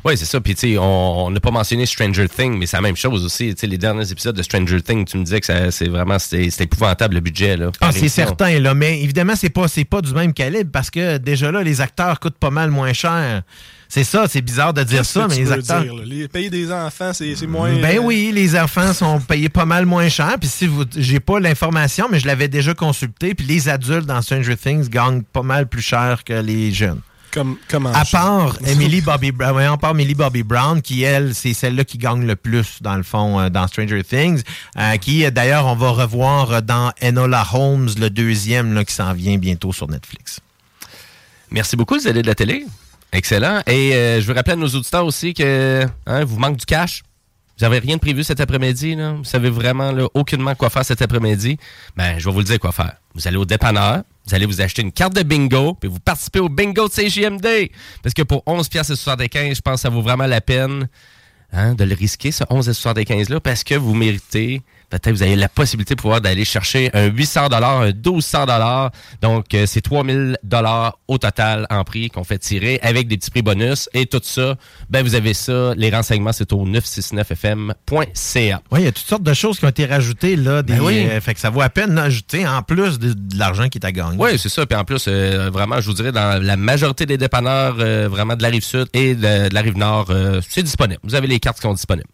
Oui, c'est ça. Puis, tu sais, on n'a pas mentionné Stranger Things, mais c'est la même chose aussi. Tu sais, les derniers épisodes de Stranger Things, tu me disais que c'est vraiment c'était épouvantable le budget. Là, Ah, c'est certain, là. Mais évidemment, c'est pas, c'est pas du même calibre parce que déjà là, les acteurs coûtent pas mal moins cher. C'est ça, c'est bizarre de dire ça, que mais tu les veux acteurs. dire? Les payer des enfants, c'est moins. Ben euh, oui, les enfants sont payés pas mal moins cher. Puis si vous, j'ai pas l'information, mais je l'avais déjà consulté. Puis les adultes dans Stranger Things gagnent pas mal plus cher que les jeunes. Comme, comment? À part Emily Bobby Brown, part Millie Bobby Brown, qui elle, c'est celle-là qui gagne le plus dans le fond euh, dans Stranger Things, euh, qui d'ailleurs on va revoir dans Enola Holmes le deuxième là, qui s'en vient bientôt sur Netflix. Merci beaucoup, les allées de la télé? Excellent. Et euh, je veux rappeler à nos auditeurs aussi que hein, vous manque du cash. Vous n'avez rien de prévu cet après-midi? Vous savez vraiment aucunement quoi faire cet après-midi. Ben, je vais vous le dire quoi faire. Vous allez au dépanneur, vous allez vous acheter une carte de bingo, puis vous participez au bingo de CJMD. Parce que pour 11 pièces et 75, je pense que ça vaut vraiment la peine hein, de le risquer, ce 11 et 75 là, parce que vous méritez. Peut-être vous avez la possibilité de pouvoir d'aller chercher un 800 dollars, un 1200 dollars. Donc euh, c'est 3000 dollars au total en prix qu'on fait tirer avec des petits prix bonus et tout ça. Ben vous avez ça. Les renseignements c'est au 969fm.ca. Oui, il y a toutes sortes de choses qui ont été rajoutées là. Des, Ben oui. euh, fait que ça vaut à peine d'ajouter en plus de, de l'argent qui est à gagner. Oui, c'est ça. Puis en plus, euh, vraiment, je vous dirais, dans la majorité des dépanneurs, vraiment de la rive sud et de, de la rive nord, c'est disponible. Vous avez les cartes qui sont disponibles.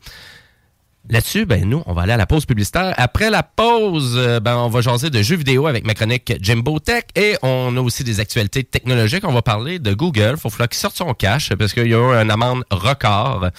Là-dessus, ben nous, on va aller à la pause publicitaire. Après la pause, euh, ben on va jaser de jeux vidéo avec ma chronique Jimbo Tech et on a aussi des actualités technologiques. On va parler de Google. Faut falloir qu'il sorte son cash parce qu'il y a eu une amende record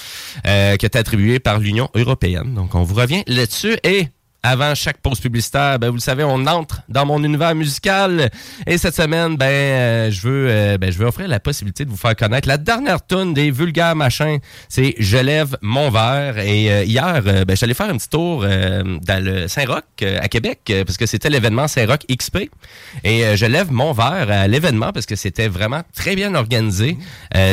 euh, qui été attribuée par l'Union européenne. Donc on vous revient là-dessus et avant chaque pause publicitaire, ben, vous le savez, on entre dans mon univers musical. Et cette semaine, ben, euh, je veux, euh, ben, je veux offrir la possibilité de vous faire connaître la dernière tune des vulgaires machins. C'est Je lève mon verre. Et euh, hier, ben, j'allais faire un petit tour dans le Saint-Roch à Québec parce que c'était l'événement Saint-Roch XP. Et je lève mon verre à l'événement parce que c'était vraiment très bien organisé.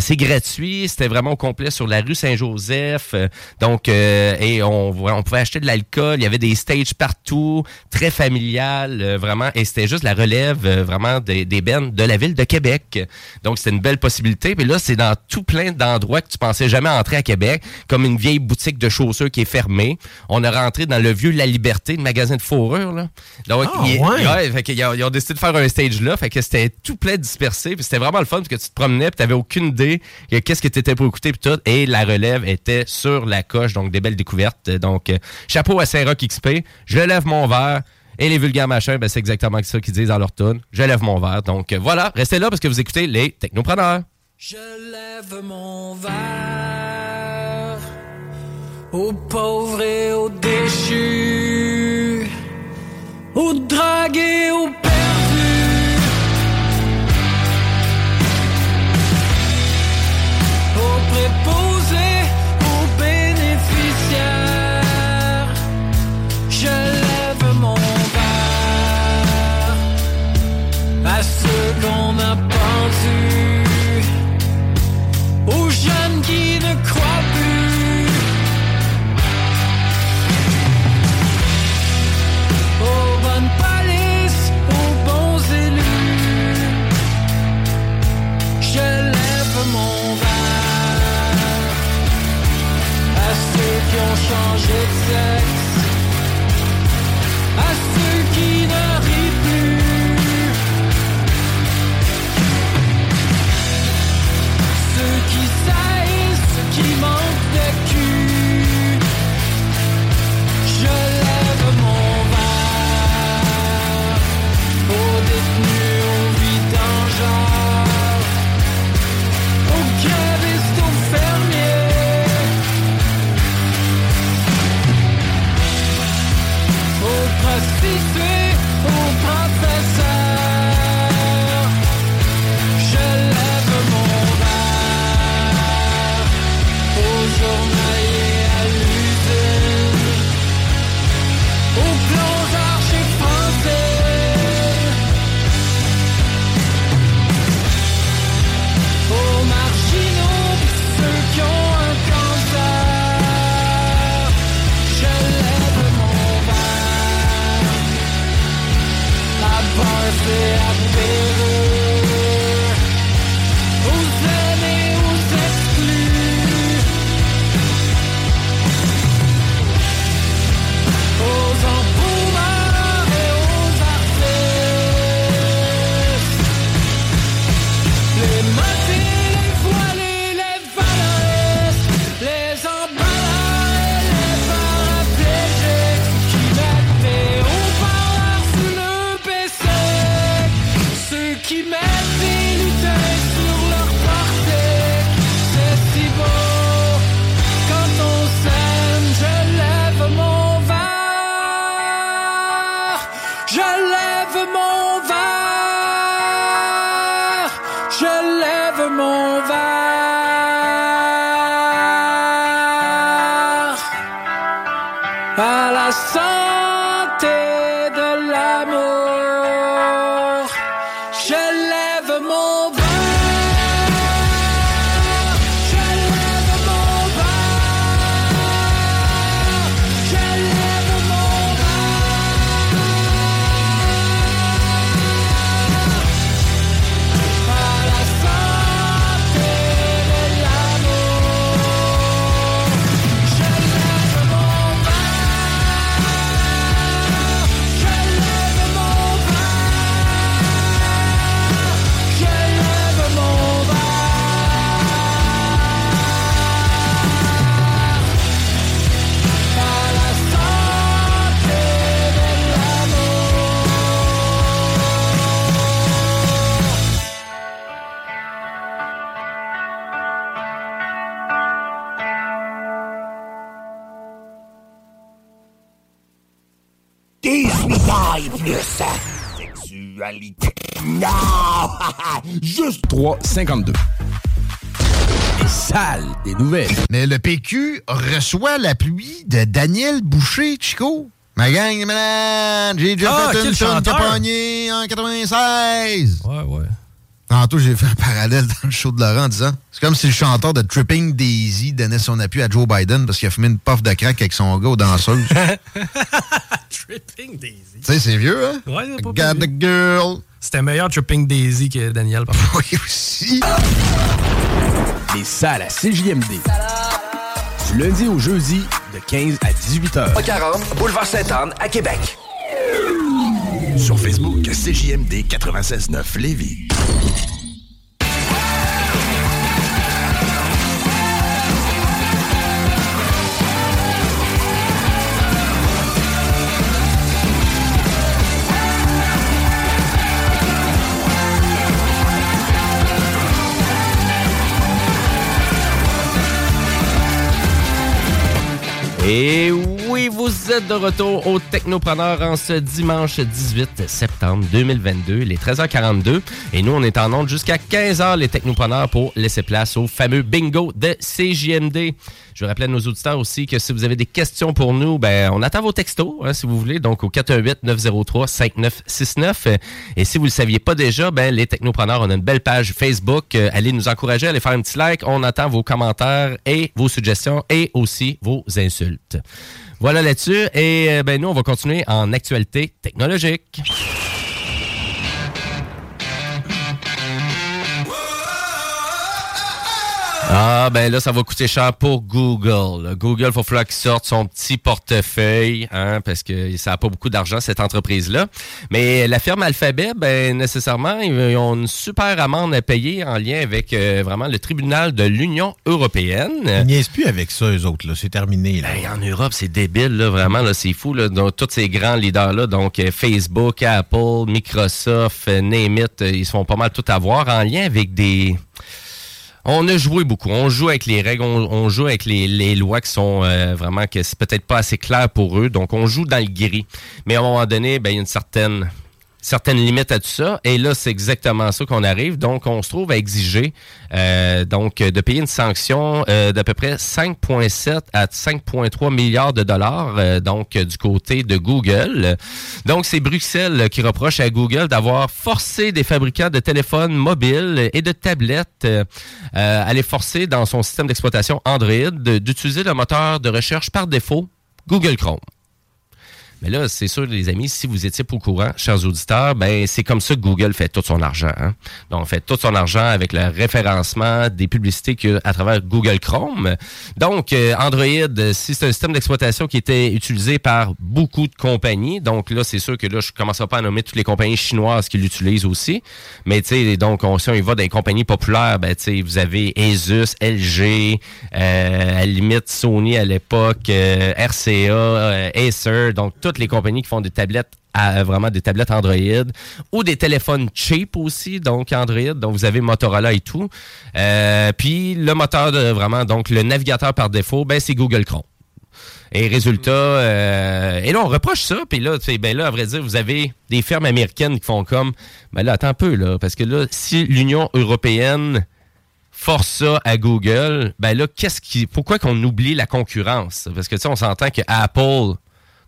C'est gratuit, c'était vraiment au complet sur la rue Saint-Joseph. donc, et on, on pouvait acheter de l'alcool. Il y avait des stages partout, très familial, euh, vraiment. Et c'était juste la relève euh, vraiment des, des bennes de la ville de Québec. Donc, c'était une belle possibilité. Mais là, c'est dans tout plein d'endroits que tu pensais jamais entrer à Québec, comme une vieille boutique de chaussures qui est fermée. On a rentré dans le vieux La Liberté, le magasin de fourrure. Là. Donc, Ah, ouais. fait qu'ils ont- ils ont décidé de faire un stage là. Fait que c'était tout plein dispersé. Puis c'était vraiment le fun parce que tu te promenais puis t'avais aucune idée de qu'est-ce que t'étais pour écouter puis tout. Et la relève était sur la coche. Donc, des belles découvertes. Donc, euh, chapeau à Saint-Roch XP. Je lève mon verre. Et les vulgaires machins, ben, c'est exactement ça qu'ils disent dans leur tune. Je lève mon verre. Donc, euh, voilà. Restez là parce que vous écoutez les Technopreneurs. Je lève mon verre aux pauvres et aux déchus, aux dragués, aux perdus, qui ont changé de sexe, à ceux qui ne rient plus. Ceux qui saillissent, ceux qui manquent aux prostituées, Reçoit l'appui de Daniel Boucher, Chico. Ma gang malades, j'ai déjà Ah, fait une tonne en 96. Ouais, ouais. Tantôt, j'ai fait un parallèle dans le show de Laurent en disant c'est comme si le chanteur de Tripping Daisy donnait son appui à Joe Biden parce qu'il a fumé une puff de crack avec son gars aux danseuses. tu Tripping Daisy. sais, c'est vieux, hein? Ouais, c'est pas Got the girl. C'était meilleur Tripping Daisy que Daniel, par contre. Oui, aussi. Les salles à CJMD. Du lundi au jeudi, de 15 à 18 heures. 40, boulevard Sainte-Anne à Québec. Sur Facebook, CJMD 96.9 Lévis. Et oui, êtes de retour au Technopreneur en ce dimanche 18 septembre 2022, les 13h42. Et nous, on est en onde jusqu'à 15h, les Technopreneurs, pour laisser place au fameux bingo de CJMD. Je rappelle à nos auditeurs aussi que si vous avez des questions pour nous, ben, on attend vos textos, hein, si vous voulez, donc au 418-903-5969. Et si vous ne le saviez pas déjà, ben, les Technopreneurs, on a une belle page Facebook. Euh, allez nous encourager, allez faire un petit like. On attend vos commentaires et vos suggestions et aussi vos insultes. Voilà là-dessus. Et euh, ben, nous, on va continuer en actualité technologique. Ah, ben là, ça va coûter cher pour Google. Google, il va falloir qu'il sorte son petit portefeuille, hein, parce que ça n'a pas beaucoup d'argent, cette entreprise-là. Mais la firme Alphabet, ben, nécessairement, ils ont une super amende à payer en lien avec euh, vraiment le tribunal de l'Union européenne. Ils niaisent plus avec ça, eux autres. là. C'est terminé. Là. Hey, en Europe, c'est débile, là, vraiment, là, c'est fou. Là, donc, tous ces grands leaders-là, donc euh, Facebook, Apple, Microsoft, euh, name it, euh, ils se font pas mal tout avoir en lien avec des... On a joué beaucoup. On joue avec les règles, on, on joue avec les, les lois qui sont euh, vraiment que c'est peut-être pas assez clair pour eux. Donc, on joue dans le gris. Mais à un moment donné, ben, il y a une certaine certaines limites à tout ça. Et là, c'est exactement ça qu'on arrive. Donc, on se trouve à exiger euh, donc de payer une sanction euh, d'à peu près 5,7 à 5,3 milliards de dollars, euh, donc du côté de Google. Donc, c'est Bruxelles qui reproche à Google d'avoir forcé des fabricants de téléphones mobiles et de tablettes à les forcer dans son système d'exploitation Android d'utiliser le moteur de recherche par défaut Google Chrome. Mais là, c'est sûr, les amis, si vous étiez pas au courant, chers auditeurs, ben c'est comme ça que Google fait tout son argent. hein. Donc, on fait tout son argent avec le référencement des publicités à travers Google Chrome. Donc, euh, Android, si c'est un système d'exploitation qui était utilisé par beaucoup de compagnies, donc là, c'est sûr que là, je commencerai pas à nommer toutes les compagnies chinoises qui l'utilisent aussi. Mais tu sais, donc, on, si on y va dans les compagnies populaires, ben tu sais, vous avez Asus, LG, euh, à la limite Sony à l'époque, euh, RCA, euh, Acer, donc toutes les compagnies qui font des tablettes vraiment des tablettes Android ou des téléphones cheap aussi, donc Android, donc vous avez Motorola et tout. Euh, puis le moteur de vraiment, donc le navigateur par défaut, ben c'est Google Chrome. Et résultat, euh, et là on reproche ça, puis là, ben là, à vrai dire, vous avez des firmes américaines qui font comme, ben là, attends un peu là, parce que là, si l'Union européenne force ça à Google, ben là, qu'est-ce qui, pourquoi qu'on oublie la concurrence? Parce que tu sais, on s'entend que Apple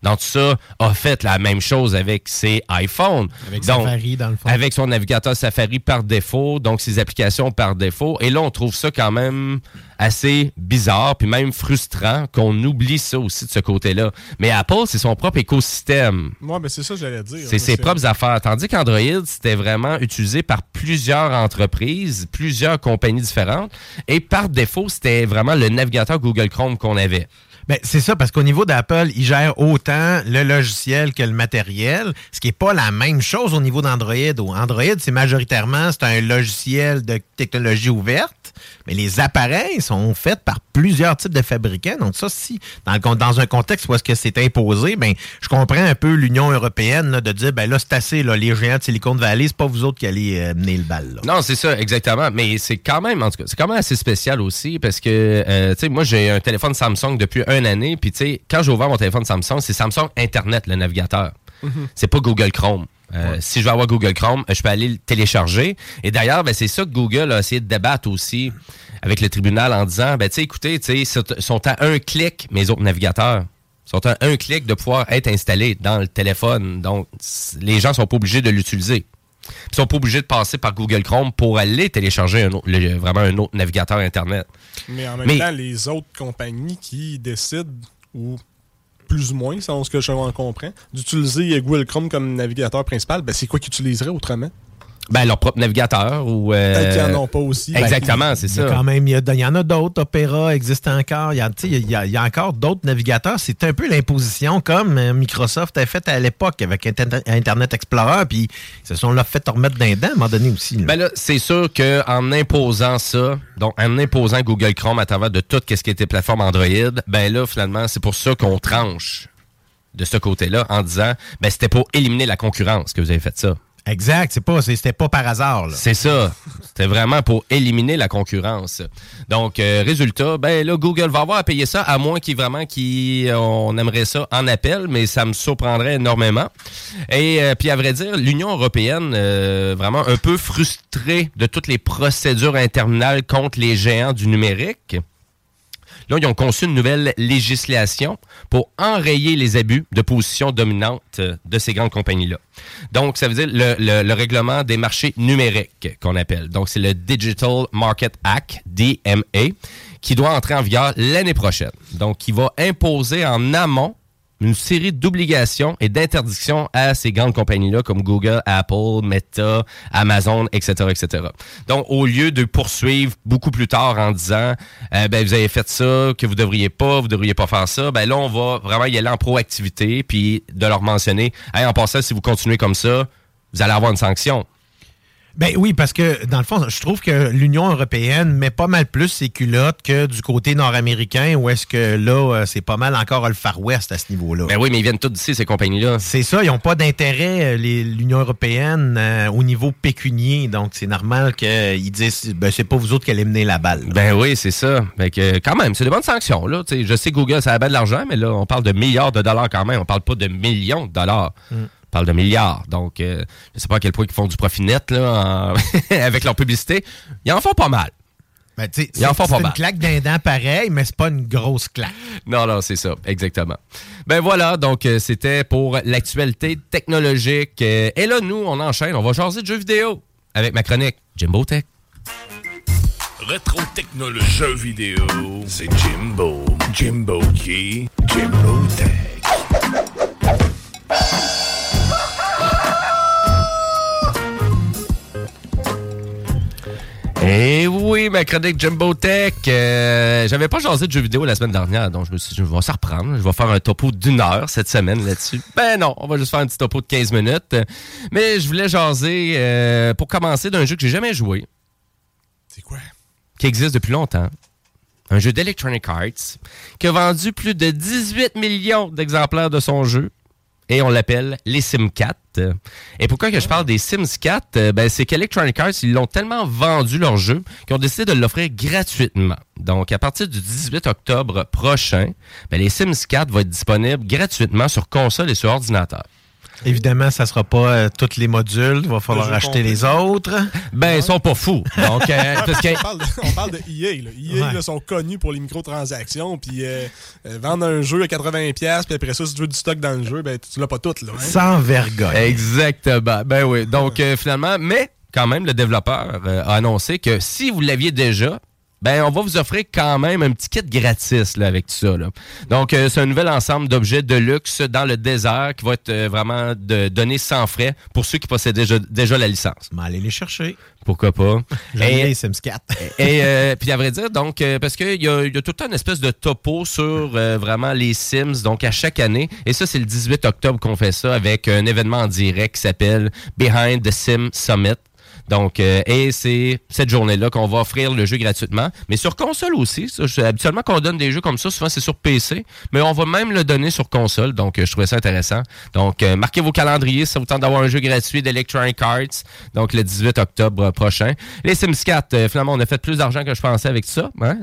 dans tout ça, a fait la même chose avec ses iPhones. Avec Donc, Safari, dans le fond. Avec son navigateur Safari par défaut, donc ses applications par défaut. Et là, on trouve ça quand même assez bizarre, puis même frustrant qu'on oublie ça aussi de ce côté-là. Mais Apple, c'est son propre écosystème. Moi, ben c'est ça que j'allais dire. C'est ses propres affaires. Tandis qu'Android, c'était vraiment utilisé par plusieurs entreprises, plusieurs compagnies différentes. Et par défaut, c'était vraiment le navigateur Google Chrome qu'on avait. Ben, c'est ça, parce qu'au niveau d'Apple, ils gèrent autant le logiciel que le matériel, ce qui n'est pas la même chose au niveau d'Android. Android, c'est majoritairement c'est un logiciel de technologie ouverte, mais les appareils sont faits par plusieurs types de fabricants. Donc ça, si dans, le dans un contexte où est-ce que c'est imposé, ben je comprends un peu l'Union européenne de dire ben là c'est assez, là, les géants de Silicon Valley, c'est pas vous autres qui allez euh, mener le bal. là. Non, c'est ça, exactement. Mais c'est quand même, en tout cas, c'est quand même assez spécial aussi parce que, euh, tu sais, moi, j'ai un téléphone Samsung depuis une année. Puis, tu sais, quand j'ai ouvert mon téléphone Samsung, c'est Samsung Internet, le navigateur. Mhm. C'est pas Google Chrome. Euh, Si je veux avoir Google Chrome, je peux aller le télécharger. Et d'ailleurs, ben, c'est ça que Google a essayé de débattre aussi avec le tribunal en disant, ben, tu sais, écoutez, tu sais, ils sont- à un clic, mes autres navigateurs. Ils sont à un clic de pouvoir être installés dans le téléphone. Donc, les gens sont pas obligés de l'utiliser. Ils sont pas obligés de passer par Google Chrome pour aller télécharger un autre- le- vraiment un autre navigateur Internet. Mais en même Mais- temps, les autres compagnies qui décident, ou plus ou moins, selon ce que je en comprends, d'utiliser Google Chrome comme navigateur principal, ben c'est quoi qu'ils utiliseraient autrement? Ben, leur propre navigateur ou... euh, Peut-être qu'ils en ont pas aussi. Exactement, c'est ça. quand même, il y, y en a d'autres. Opera existe encore. Il y a, tu sais, il y a- il y a encore d'autres navigateurs. C'est un peu l'imposition comme euh, Microsoft a fait à l'époque avec Inter- Internet Explorer. Puis ils se sont là fait remettre d'un dent à un moment donné aussi. là. Ben là, c'est sûr qu'en imposant ça, donc en imposant Google Chrome à travers de tout ce qui était plateforme Android, ben là, finalement, c'est pour ça qu'on tranche de ce côté-là en disant, ben c'était pour éliminer la concurrence que vous avez fait ça. Exact. C'est pas, c'était pas par hasard. C'est ça. C'était vraiment pour éliminer la concurrence. Donc, euh, résultat, ben là, Google va avoir à payer ça, à moins qu'il vraiment qu'il on aimerait ça en appel, mais ça me surprendrait énormément. Et euh, puis, à vrai dire, l'Union européenne, euh, vraiment un peu frustrée de toutes les procédures interminales contre les géants du numérique. Ils ont conçu une nouvelle législation pour enrayer les abus de position dominante euh, de ces grandes compagnies-là. Donc, ça veut dire le- le règlement des marchés numériques qu'on appelle. Donc, c'est le Digital Market Act, DMA, qui doit entrer en vigueur l'année prochaine. Donc, qui va imposer en amont une série d'obligations et d'interdictions à ces grandes compagnies-là comme Google, Apple, Meta, Amazon, etc., etc. Donc, au lieu de poursuivre beaucoup plus tard en disant, euh, ben, vous avez fait ça, que vous devriez pas, vous devriez pas faire ça, ben là, on va vraiment y aller en proactivité, puis de leur mentionner, hey, en passant, si vous continuez comme ça, vous allez avoir une sanction. Ben oui, parce que dans le fond, je trouve que l'Union européenne met pas mal plus ses culottes que du côté nord-américain, où est-ce que là, euh, c'est pas mal encore le Far West à ce niveau-là. Ben oui, mais ils viennent tous d'ici, ces compagnies-là. C'est ça, ils n'ont pas d'intérêt, euh, l'Union européenne, euh, au niveau pécunier. Donc, c'est normal qu'ils disent, ben, c'est pas vous autres qui allez mener la balle. Ben oui, c'est ça. Fait que, quand même, c'est de bonnes sanctions. Là. Je sais que Google, ça a bien de l'argent, mais là, on parle de milliards de dollars quand même. On parle pas de millions de dollars. Mm. On parle de milliards. Donc, euh, je sais pas à quel point ils font du profit net là, en- avec leur publicité. Ils en font pas mal. Ben, c'est une claque d'un dent pareil, mais c'est pas une grosse claque. Non, non, c'est ça, exactement. Ben voilà, donc euh, c'était pour l'actualité technologique. Euh, et là, nous, on enchaîne, on va jaser de jeux vidéo avec ma chronique Jimbo Tech. Rétro technologie jeux vidéo, c'est Jimbo. Jimbo qui? Jimbo Tech. Eh oui, ma chronique Jumbo Tech. euh, J'avais pas jasé de jeux vidéo la semaine dernière, donc je me suis dit, je vais s'en reprendre. Je vais faire un topo d'une heure cette semaine là-dessus. Ben non, on va juste faire un petit topo de 15 minutes. Mais je voulais jaser, euh, pour commencer, d'un jeu que j'ai jamais joué. C'est quoi? Qui existe depuis longtemps. Un jeu d'Electronic Arts qui a vendu plus de 18 millions d'exemplaires de son jeu. Et on l'appelle les Sims 4. Et pourquoi que je parle des Sims 4? Euh, Ben, c'est qu'Electronic Arts, ils l'ont tellement vendu leur jeu qu'ils ont décidé de l'offrir gratuitement. Donc, à partir du 18 octobre prochain, ben, les Sims 4 vont être disponibles gratuitement sur console et sur ordinateur. Évidemment, ça sera pas euh, tous les modules. Il va falloir acheter complet. les autres. Ben, ils sont pas fous. Donc, euh, parce que... on, parle de, on parle de EA. Là. EA Ouais. là, sont connus pour les microtransactions. Puis euh, euh, vendre un jeu à 80$, puis après ça, si tu veux du stock dans le jeu, ben, tu l'as pas tout. Là, hein. Sans vergogne. Exactement. Ben oui. Donc, euh, finalement, mais quand même, le développeur euh, a annoncé que si vous l'aviez déjà, ben on va vous offrir quand même un petit kit gratis là, avec tout ça. Là. Donc, euh, c'est un nouvel ensemble d'objets de luxe dans le désert qui va être euh, vraiment de, donné sans frais pour ceux qui possèdent déjà, déjà la licence. Mais allez les chercher. Pourquoi pas? Et- les Sims 4. et euh, puis à vrai dire, donc, euh, parce qu'il y y a tout le temps une espèce de topo sur euh, vraiment les Sims, donc à chaque année. Et ça, c'est le 18 octobre qu'on fait ça avec un événement en direct qui s'appelle Behind the Sim Summit. Donc, euh, et c'est cette journée-là qu'on va offrir le jeu gratuitement. Mais sur console aussi. Ça, habituellement, qu'on donne des jeux comme ça, souvent c'est sur PC. Mais on va même le donner sur console. Donc, euh, je trouvais ça intéressant. Donc, euh, marquez vos calendriers ça vous tente d'avoir un jeu gratuit d'Electronic Arts. Donc, le 18 octobre prochain. Les Sims 4, euh, finalement, on a fait plus d'argent que je pensais avec ça. hein.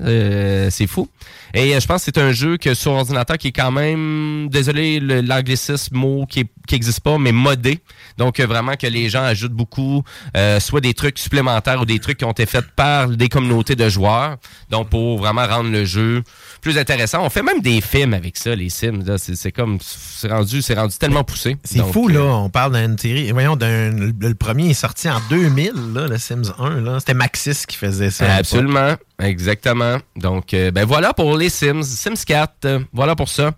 C'est fou. Et je pense que c'est un jeu que sur ordinateur qui est quand même, désolé, l'anglicisme mot qui, est- qui existe pas, mais modé. Donc vraiment que les gens ajoutent beaucoup, euh, soit des trucs supplémentaires ou des trucs qui ont été faits par des communautés de joueurs. Donc pour vraiment rendre le jeu plus intéressant. On fait même des films avec ça, les Sims. là. C'est c'est comme, c'est rendu, c'est rendu tellement poussé. C'est fou, euh, là. On parle d'une série. Voyons, d'un, le, premier est sorti en 2000, là, le Sims 1. Là. C'était Maxis qui faisait ça. Absolument, exactement. Donc, euh, ben voilà pour les Sims, Sims 4, euh, voilà pour ça.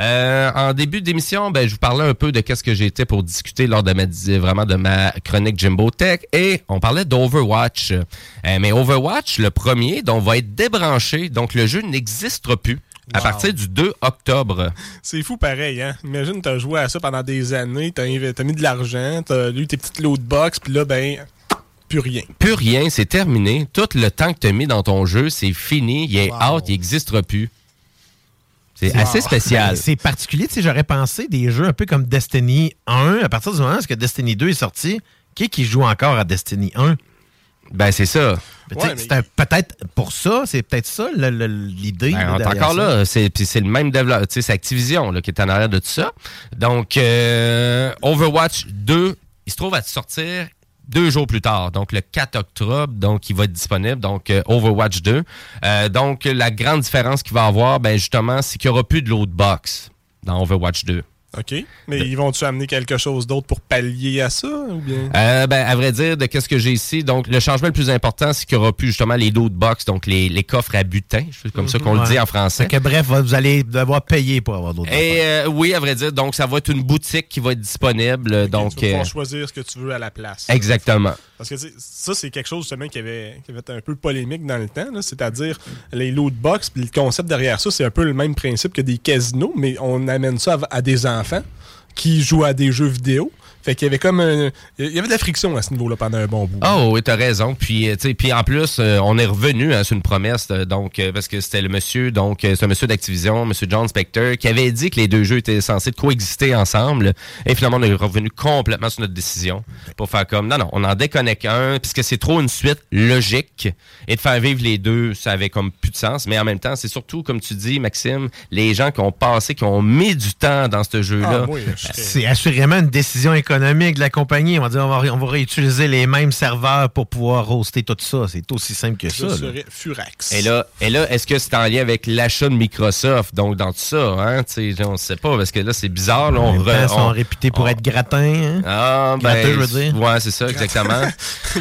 Euh, en début d'émission, ben je vous parlais un peu de qu'est-ce que j'étais pour discuter lors de ma vraiment de ma chronique Jimbo Tech et on parlait d'Overwatch. Euh, mais Overwatch, le premier, donc va être débranché, donc le jeu n'existera plus à partir du 2 octobre. C'est fou pareil, hein? Imagine, t'as joué à ça pendant des années, t'as t'as mis de l'argent, t'as eu tes petites loot box, puis là, ben, plus rien. Plus rien, c'est terminé. Tout le temps que tu as mis dans ton jeu, c'est fini, il est Wow. out, il n'existera plus. C'est assez spécial. Ben, c'est particulier. Tu sais, j'aurais pensé des jeux un peu comme Destiny 1. À partir du moment où Destiny 2 est sorti, qui est qui joue encore à Destiny 1? Ben, c'est ça. C'est un- Peut-être pour ça, c'est peut-être ça l'idée. Ben, encore ça. là, c'est le même développeur, tu sais, c'est Activision là, qui est en arrière de tout ça. Donc euh, Overwatch 2, il se trouve à sortir deux jours plus tard, donc le 4 octobre, donc il va être disponible, donc euh, Overwatch 2. Euh, donc la grande différence qu'il va avoir, ben justement, c'est qu'il n'y aura plus de loot box dans Overwatch 2. OK. Mais ils vont-tu amener quelque chose d'autre pour pallier à ça? Ou bien? Euh, ben, à vrai dire, de qu'est-ce que j'ai ici, donc le changement le plus important, c'est qu'il n'y aura plus justement les loot box, donc les, les coffres à butin, c'est comme ça qu'on le dit en français. Fait que bref, vous allez devoir payer pour avoir d'autres Et euh, oui, à vrai dire, donc ça va être une boutique qui va être disponible. donc, tu vas euh, choisir ce que tu veux à la place. exactement. Parce que ça, c'est quelque chose justement qui avait, qui avait un peu polémique dans le temps. C'est-à-dire les loot box, le concept derrière ça, c'est un peu le même principe que des casinos, mais on amène ça à des enfants qui jouent à des jeux vidéo. Fait qu'il y avait comme un- il y avait de la friction à ce niveau-là pendant un bon bout. Oh oui, t'as raison. Puis, euh, tu sais, puis en plus, euh, on est revenu hein, sur une promesse, euh, donc euh, parce que c'était le monsieur, donc euh, c'est un monsieur d'Activision, monsieur John Spector, qui avait dit que les deux jeux étaient censés coexister ensemble. Et finalement, on est revenu complètement sur notre décision pour faire comme non, non, on en déconnecte un, puisque c'est trop une suite logique et de faire vivre les deux, ça avait comme plus de sens. Mais en même temps, c'est surtout, comme tu dis, Maxime, les gens qui ont passé, qui ont mis du temps dans ce jeu-là. Ah, oui, C'est assurément une décision économique de la compagnie. On va dire, on va, on va réutiliser les mêmes serveurs pour pouvoir hoster tout ça. C'est aussi simple que Je ça. là. furax. Et là, et là est-ce que c'est en lien avec l'achat de Microsoft? Donc, dans tout ça, hein, tu sais, on ne sait pas, parce que là, c'est bizarre. Là, on re- temps, sont on- réputés pour on- être gratins. hein? Ah, ben, Gratteux, je veux dire. Ouais, c'est ça, exactement.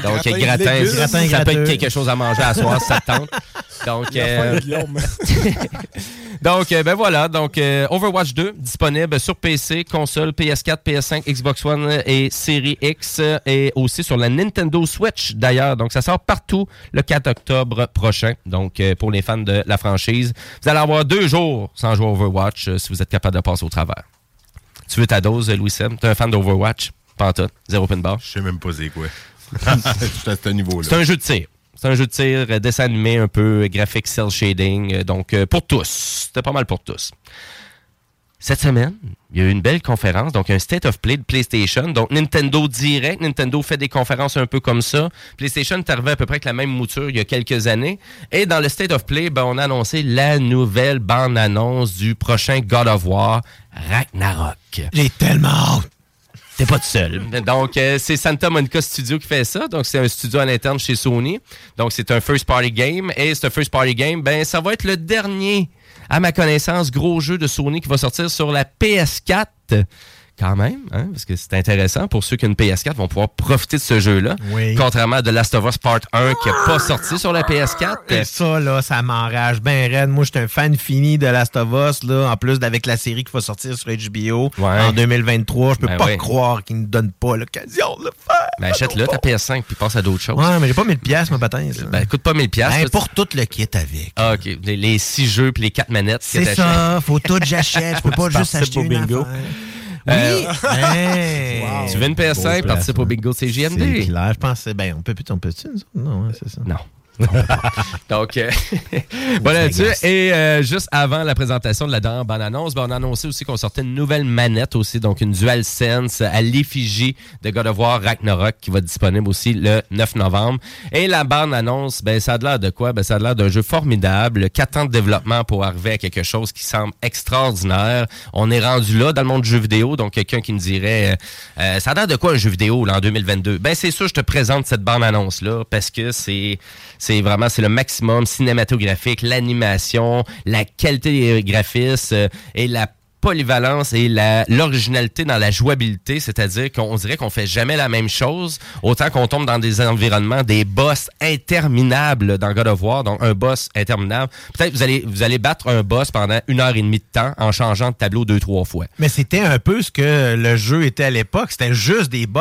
Donc, Gratin gratin, Gratin, ça peut être quelque chose à manger à soir, ça te tente. Donc, euh, donc, euh, ben voilà. Donc, euh, Overwatch 2 disponible sur PC, console, PS4, PS5, Xbox One et Série X et aussi sur la Nintendo Switch d'ailleurs. Donc, ça sort partout le 4 octobre prochain. Donc, euh, pour les fans de la franchise, vous allez avoir deux jours sans jouer à Overwatch euh, si vous êtes capable de passer au travers. Tu veux ta dose, Louis Sem? T'es un fan d'Overwatch? Pantoute, zéro pin bar. Je sais même pas c'est quoi. C'est à ce niveau-là. C'est un jeu de tir. C'est un jeu de tir, euh, dessin animé un peu, graphique cell shading. donc, pour tous. C'était pas mal pour tous. Cette semaine, il y a eu une belle conférence, donc un State of Play de PlayStation. Donc, Nintendo Direct. Nintendo fait des conférences un peu comme ça. PlayStation est arrivé à peu près avec la même mouture il y a quelques années. Et dans le State of Play, ben, on a annoncé la nouvelle bande-annonce du prochain God of War, Ragnarok. J'ai tellement hâte. T'es pas tout seul. Donc, euh, c'est Santa Monica Studio qui fait ça. Donc, c'est un studio à l'interne chez Sony. Donc, c'est un first party game. Et ce first party game, ben, ça va être le dernier, à ma connaissance, gros jeu de Sony qui va sortir sur la PS4. Quand même, hein, parce que c'est intéressant pour ceux qui ont une PS4 vont pouvoir profiter de ce jeu-là. Oui. Contrairement à The Last of Us Part 1 qui n'a pas sorti sur la PS4. Et ça, là, ça m'enrage bien raide. Moi, je suis un fan fini de Last of Us, là, en plus d'avec la série qui va sortir sur HBO en 2023. Je peux Ben pas ouais. croire qu'ils ne donnent pas l'occasion de le faire. Ben, achète-le ta PS5 puis passe à d'autres choses. Ouais, mais j'ai pas 1000 pièces, ma patin. ça. Ben, coûte pas 1000 pièces. Ben, pour tout le kit avec. Ah, OK. Les, les six jeux puis les quatre manettes. C'est ça, faut tout j'achète. Je peux pas juste acheter au une bingo. affaire. Euh, Hey! Tu veux une PS5, Beau participe au bingo C'est CGMD. clair. Je pensais, ben, on peut plus, on peut-tu, nous autres? Non, hein, c'est ça. Non. Donc, euh, là-dessus. agace. Et euh, juste avant la présentation de la dernière bonne annonce, ben, on a annoncé aussi qu'on sortait une nouvelle manette aussi, donc une DualSense à l'effigie de God of War Ragnarok qui va être disponible aussi le 9 novembre. Et la bande annonce, ben, ça a l'air de quoi? Ben, ça a l'air d'un jeu formidable. Quatre ans de développement pour arriver à quelque chose qui semble extraordinaire. On est rendu là dans le monde du jeu vidéo, donc quelqu'un qui me dirait, euh, euh, ça a l'air de quoi un jeu vidéo là, en 2022? Ben, c'est sûr, je te présente cette bande annonce-là parce que c'est, c'est vraiment, c'est le maximum cinématographique, l'animation, la qualité des graphismes euh, et la polyvalence et la- l'originalité dans la jouabilité, c'est-à-dire qu'on dirait qu'on fait jamais la même chose, autant qu'on tombe dans des environnements, des boss interminables dans God of War, donc un boss interminable. Peut-être vous allez vous allez battre un boss pendant une heure et demie de temps en changeant de tableau deux trois fois. Mais c'était un peu ce que le jeu était à l'époque. C'était juste des bots.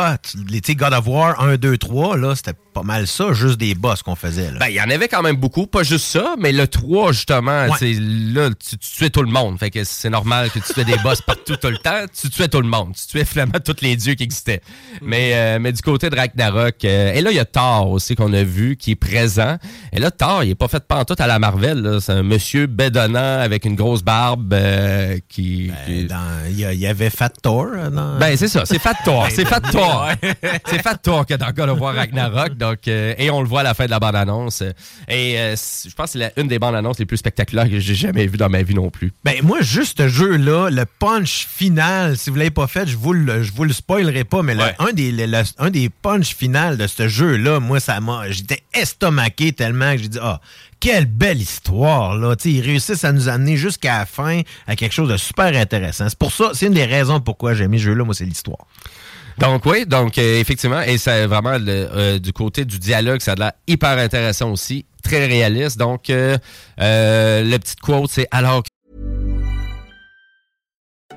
Les God of War 1, 2, 3, là, c'était pas mal ça, juste des boss qu'on faisait. Là. Ben, il y en avait quand même beaucoup, pas juste ça, mais le 3, justement, Ouais. là, tu, tu tuais tout le monde. Fait que c'est normal que tu tuais des boss partout tout le temps. Tu tuais tout le monde. Tu tuais finalement tous les dieux qui existaient. Mais, euh, mais du côté de Ragnarok, euh, et là, il y a Thor aussi qu'on a vu, qui est présent. Et là, Thor, il est pas fait pantoute à la Marvel. C'est un monsieur bédonnant avec une grosse barbe euh, qui... Dans- Il y, avait Fat Thor. Dans... ben, c'est ça, c'est Fat Thor, c'est Fat Thor. c'est Fat Thor que dans God of War Ragnarok. Donc, et on le voit à la fin de la bande-annonce. Et je pense que c'est une des bandes-annonces les plus spectaculaires que j'ai jamais vues dans ma vie non plus. Ben, moi, juste ce jeu-là, le punch final, si vous l'avez pas fait, je vous le, je vous le spoilerai pas, mais le- un, des, le- le- un des punch final de ce jeu-là, moi, ça m'a. J'étais estomaqué tellement que j'ai dit, ah, quelle belle histoire, là. Ils réussissent à nous amener jusqu'à la fin à quelque chose de super intéressant. C'est pour ça, c'est une des raisons pourquoi j'ai aimé ce jeu-là, moi, c'est l'histoire. Donc oui, donc euh, effectivement, et c'est vraiment le, euh, du côté du dialogue, ça a l'air hyper intéressant aussi, très réaliste. Donc euh, euh, le petit quote, c'est alors que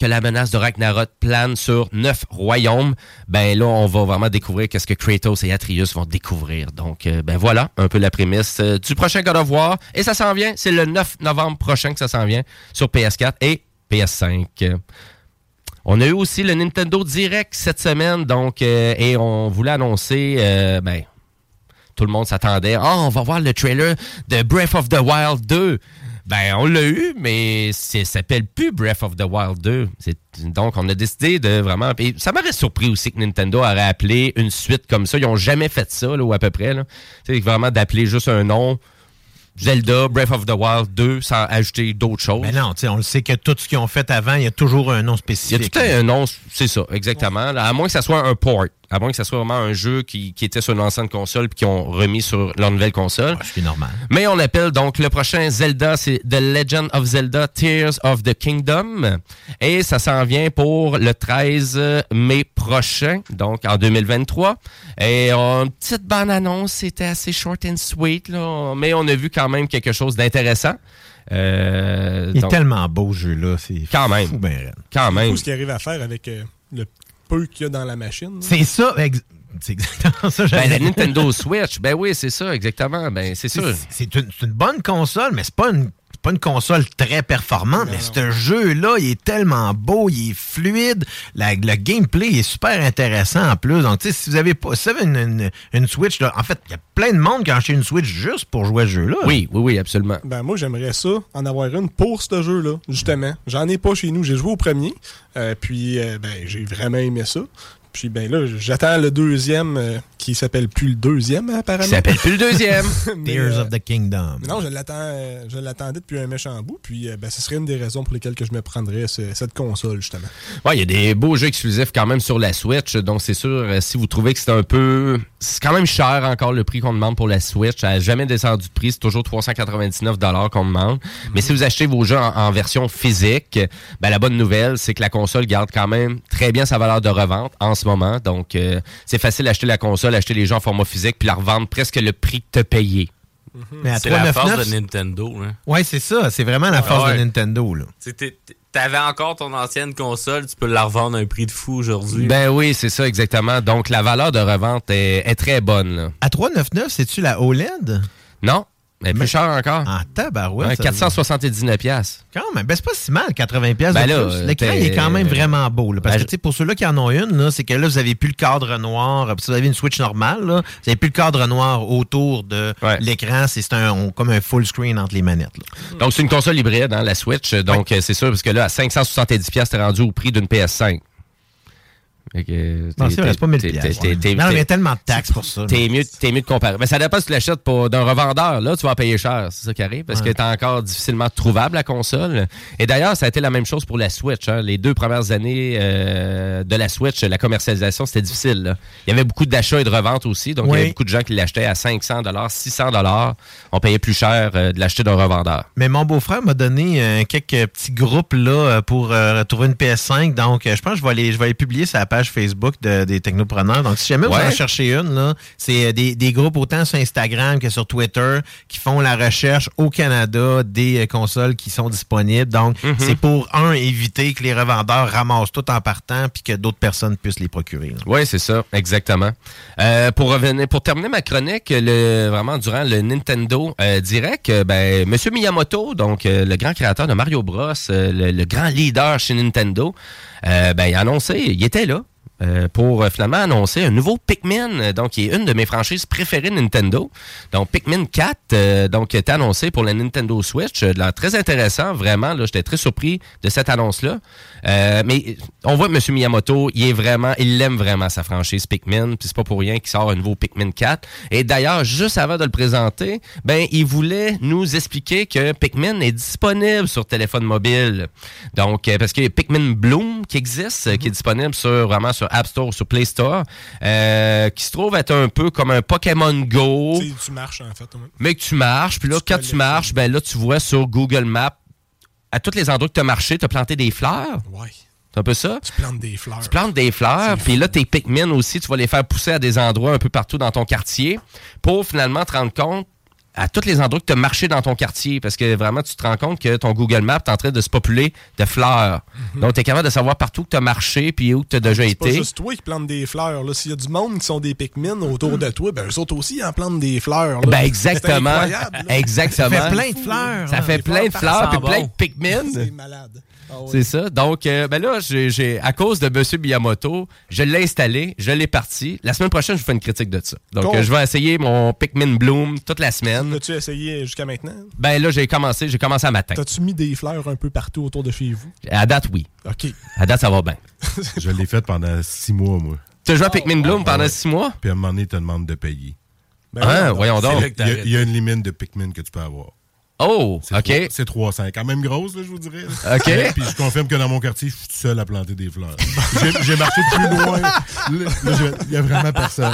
Que la menace de Ragnarok plane sur neuf royaumes, ben là, on va vraiment découvrir qu'est-ce que Kratos et Atreus vont découvrir. Donc, euh, ben voilà, un peu la prémisse euh, du prochain God of War. Et ça s'en vient, c'est le 9 novembre prochain que ça s'en vient sur PS4 et PS5. Euh, On a eu aussi le Nintendo Direct cette semaine, donc, euh, et on voulait annoncer, ben, tout le monde s'attendait. Ah, on va voir le trailer de Breath of the Wild 2. Ben, on l'a eu, mais ça s'appelle plus Breath of the Wild 2. C'est- Donc, on a décidé de vraiment. et ça m'aurait surpris aussi que Nintendo aurait appelé une suite comme ça. Ils n'ont jamais fait ça, là, ou à peu près. sais, vraiment d'appeler juste un nom. Zelda, Breath of the Wild 2, sans ajouter d'autres choses. Mais non, on le sait que tout ce qu'ils ont fait avant, il y a toujours un nom Il y a spécifique. tout un nom, c'est ça, exactement. À moins que ça soit un port. À moins que ça soit vraiment un jeu qui, qui était sur une ancienne console puis qu'ils ont remis sur leur nouvelle console. C'est normal. Mais on appelle donc le prochain Zelda, c'est The Legend of Zelda Tears of the Kingdom. Et ça s'en vient pour le 13 mai prochain, donc en 2023. Et une petite bande-annonce, c'était assez short and sweet, là, mais on a vu quand même quelque chose d'intéressant. Euh, Il est donc, tellement beau, ce jeu-là. C'est Quand même. fou, ben. Quand même. Tout ce qu'il arrive à faire avec euh, le peu qu'il y a dans la machine. C'est ça, ex- c'est exactement ça. Ben, la. Nintendo Switch, ben oui, c'est ça, exactement. Ben, c'est sûr. C'est une, c'est une bonne console, mais c'est pas une, c'est pas une console très performante, mais ce jeu-là, il est tellement beau, il est fluide. La- le gameplay est super intéressant en plus. Donc, tu sais, si vous avez pas, si vous avez une, une- une Switch, là, en fait, il y a plein de monde qui a acheté une Switch juste pour jouer à ce jeu-là. Oui, oui, oui, absolument. Ben moi j'aimerais ça, en avoir une pour ce jeu-là, justement. J'en ai pas chez nous, j'ai joué au premier, euh, puis euh, ben j'ai vraiment aimé ça. Puis ben là, j'attends le deuxième euh, qui s'appelle plus le deuxième apparemment. Qui s'appelle plus le deuxième. Tears euh, of the Kingdom. mais non, je l'attends, euh, je l'attendais depuis un méchant bout, puis euh, ben, ce serait une des raisons pour lesquelles que je me prendrais ce- cette console justement. Ouais, il y a des beaux jeux exclusifs quand même sur la Switch, donc c'est sûr, euh, si vous trouvez que c'est un peu... C'est quand même cher encore le prix qu'on demande pour la Switch, ça n'a jamais descendu de prix, c'est toujours 399 qu'on demande. Mais si vous achetez vos jeux en, en version physique, ben, la bonne nouvelle, c'est que la console garde quand même très bien sa valeur de revente en ce moment, donc euh, c'est facile d'acheter la console, acheter les jeux en format physique, puis la revendre presque le prix que tu payé. Mais à C'est la 399, force de Nintendo. Hein. Ouais, c'est ça. C'est vraiment la force Ouais. de Nintendo. Là. T'avais encore ton ancienne console, tu peux la revendre à un prix de fou aujourd'hui. Ben oui, c'est ça exactement. Donc la valeur de revente est, est très bonne. là. À 399, c'est-tu la OLED? Non, est plus chère encore. En tabarouette. Ouais, ça- 479 pièces. Quand même, ben c'est pas si mal, 80 pièces Ben de là, plus. L'écran, il est quand même vraiment beau. là, parce Ben, que, tu sais, pour ceux-là qui en ont une, c'est que là, vous avez plus le cadre noir. Si vous avez une Switch normale, là, vous avez plus le cadre noir autour de l'écran. C'est c'est un, on- comme un full screen entre les manettes. là. Donc c'est une console hybride, hein, la Switch. Donc euh, c'est sûr parce que là à 570 pièces, t'es rendu au prix d'une PS5. Que, Non, c'est vrai, c'est pas 1000 t'es- piastres, t'es- ouais. t'es- Non, mais il y a tellement de taxes pour ça. T'es mieux, t'es mieux de comparer. Mais ça dépend si tu l'achètes d'un revendeur. Là, tu vas en payer cher. C'est ça qui arrive. Parce Ouais. que t'es encore difficilement trouvable, la console. Et d'ailleurs, ça a été la même chose pour la Switch. hein. Les deux premières années euh, de la Switch, la commercialisation, c'était difficile. là. Il y avait beaucoup d'achats et de reventes aussi. Donc, il y avait beaucoup de gens qui l'achetaient à 500 600 On payait plus cher euh, de l'acheter d'un revendeur. Mais mon beau-frère m'a donné euh, quelques petits groupes là pour euh, trouver une PS5. Donc, je pense que je vais les, je vais les publier sur la page Facebook de- des technopreneurs. Donc, si jamais vous en cherchez une, c'est euh, des, des groupes autant sur Instagram que sur Twitter qui font la recherche au Canada des euh, consoles qui sont disponibles. Donc, Mhm. c'est pour, un, éviter que les revendeurs ramassent tout en partant puis que d'autres personnes puissent les procurer. Oui, c'est ça, exactement. Euh, pour revenir, pour terminer ma chronique, le, vraiment durant le Nintendo euh, Direct, euh, ben, Monsieur Miyamoto, donc le grand créateur de Mario Bros, le, le grand leader chez Nintendo, ben, il a annoncé, il était là. Euh, pour euh, finalement annoncer un nouveau Pikmin, euh, donc qui est une de mes franchises préférées Nintendo. Donc Pikmin 4, euh, donc était annoncé pour la Nintendo Switch, l'air très intéressant, vraiment. Là, j'étais très surpris de cette annonce-là. Mais on voit que M. Miyamoto, il est vraiment, il aime vraiment sa franchise Pikmin, puis c'est pas pour rien qu'il sort un nouveau Pikmin 4. Et d'ailleurs, juste avant de le présenter, ben il voulait nous expliquer que Pikmin est disponible sur téléphone mobile. Donc euh, parce qu'il y a Pikmin Bloom qui existe, euh, qui est disponible sur vraiment sur App Store sur Play Store, euh, qui se trouve être un peu comme un Pokémon Go Tu sais, tu marches en fait. mais que tu marches, puis là, quand tu marches, ben là, tu vois sur Google Maps, à tous les endroits que tu as marché, tu as planté des fleurs. Ouais. C'est un peu ça? Tu plantes des fleurs. Tu plantes des fleurs, puis là, tes Pikmin aussi, tu vas les faire pousser à des endroits un peu partout dans ton quartier pour finalement te rendre compte à tous les endroits que tu as marché dans ton quartier, parce que vraiment, tu te rends compte que ton Google Maps est en train de se populer de fleurs. Donc, tu es capable de savoir partout que tu as marché, puis où tu as déjà Mhm. C'est pas été. juste toi qui plantes des fleurs. là. S'il y a du monde qui sont des Pikmin autour de toi, ben eux autres aussi ils en plantent des fleurs. là. Ben exactement. incroyable, là. Exactement. Ça fait plein de fleurs. Ça hein. fait plein de fleurs, puis plein de Pikmin. C'est malade. Ah. C'est ça. Donc, euh, ben là, j'ai, à cause de M. Miyamoto, je l'ai installé, je l'ai parti. La semaine prochaine, je vous fais une critique de ça. Donc, Cool. euh, je vais essayer mon Pikmin Bloom toute la semaine. L'as-tu essayé jusqu'à maintenant? Ben là, j'ai commencé, j'ai commencé à matin. T'as-tu mis des fleurs un peu partout autour de chez vous? À date, oui. OK. À date, ça va bien. Je l'ai fait pendant six mois, moi. Tu as joué à Pikmin Bloom pendant six mois? Puis à un moment donné, il te demande de payer. Ben Ah, voyons donc. Il y, a, il y a une limite de Pikmin que tu peux avoir. Oh, C'est OK. trois- C'est 300. Quand même grosse, là, je vous dirais. OK. Puis je confirme que dans mon quartier, je suis tout seul à planter des fleurs. J'ai- marché plus loin. Il y a vraiment personne.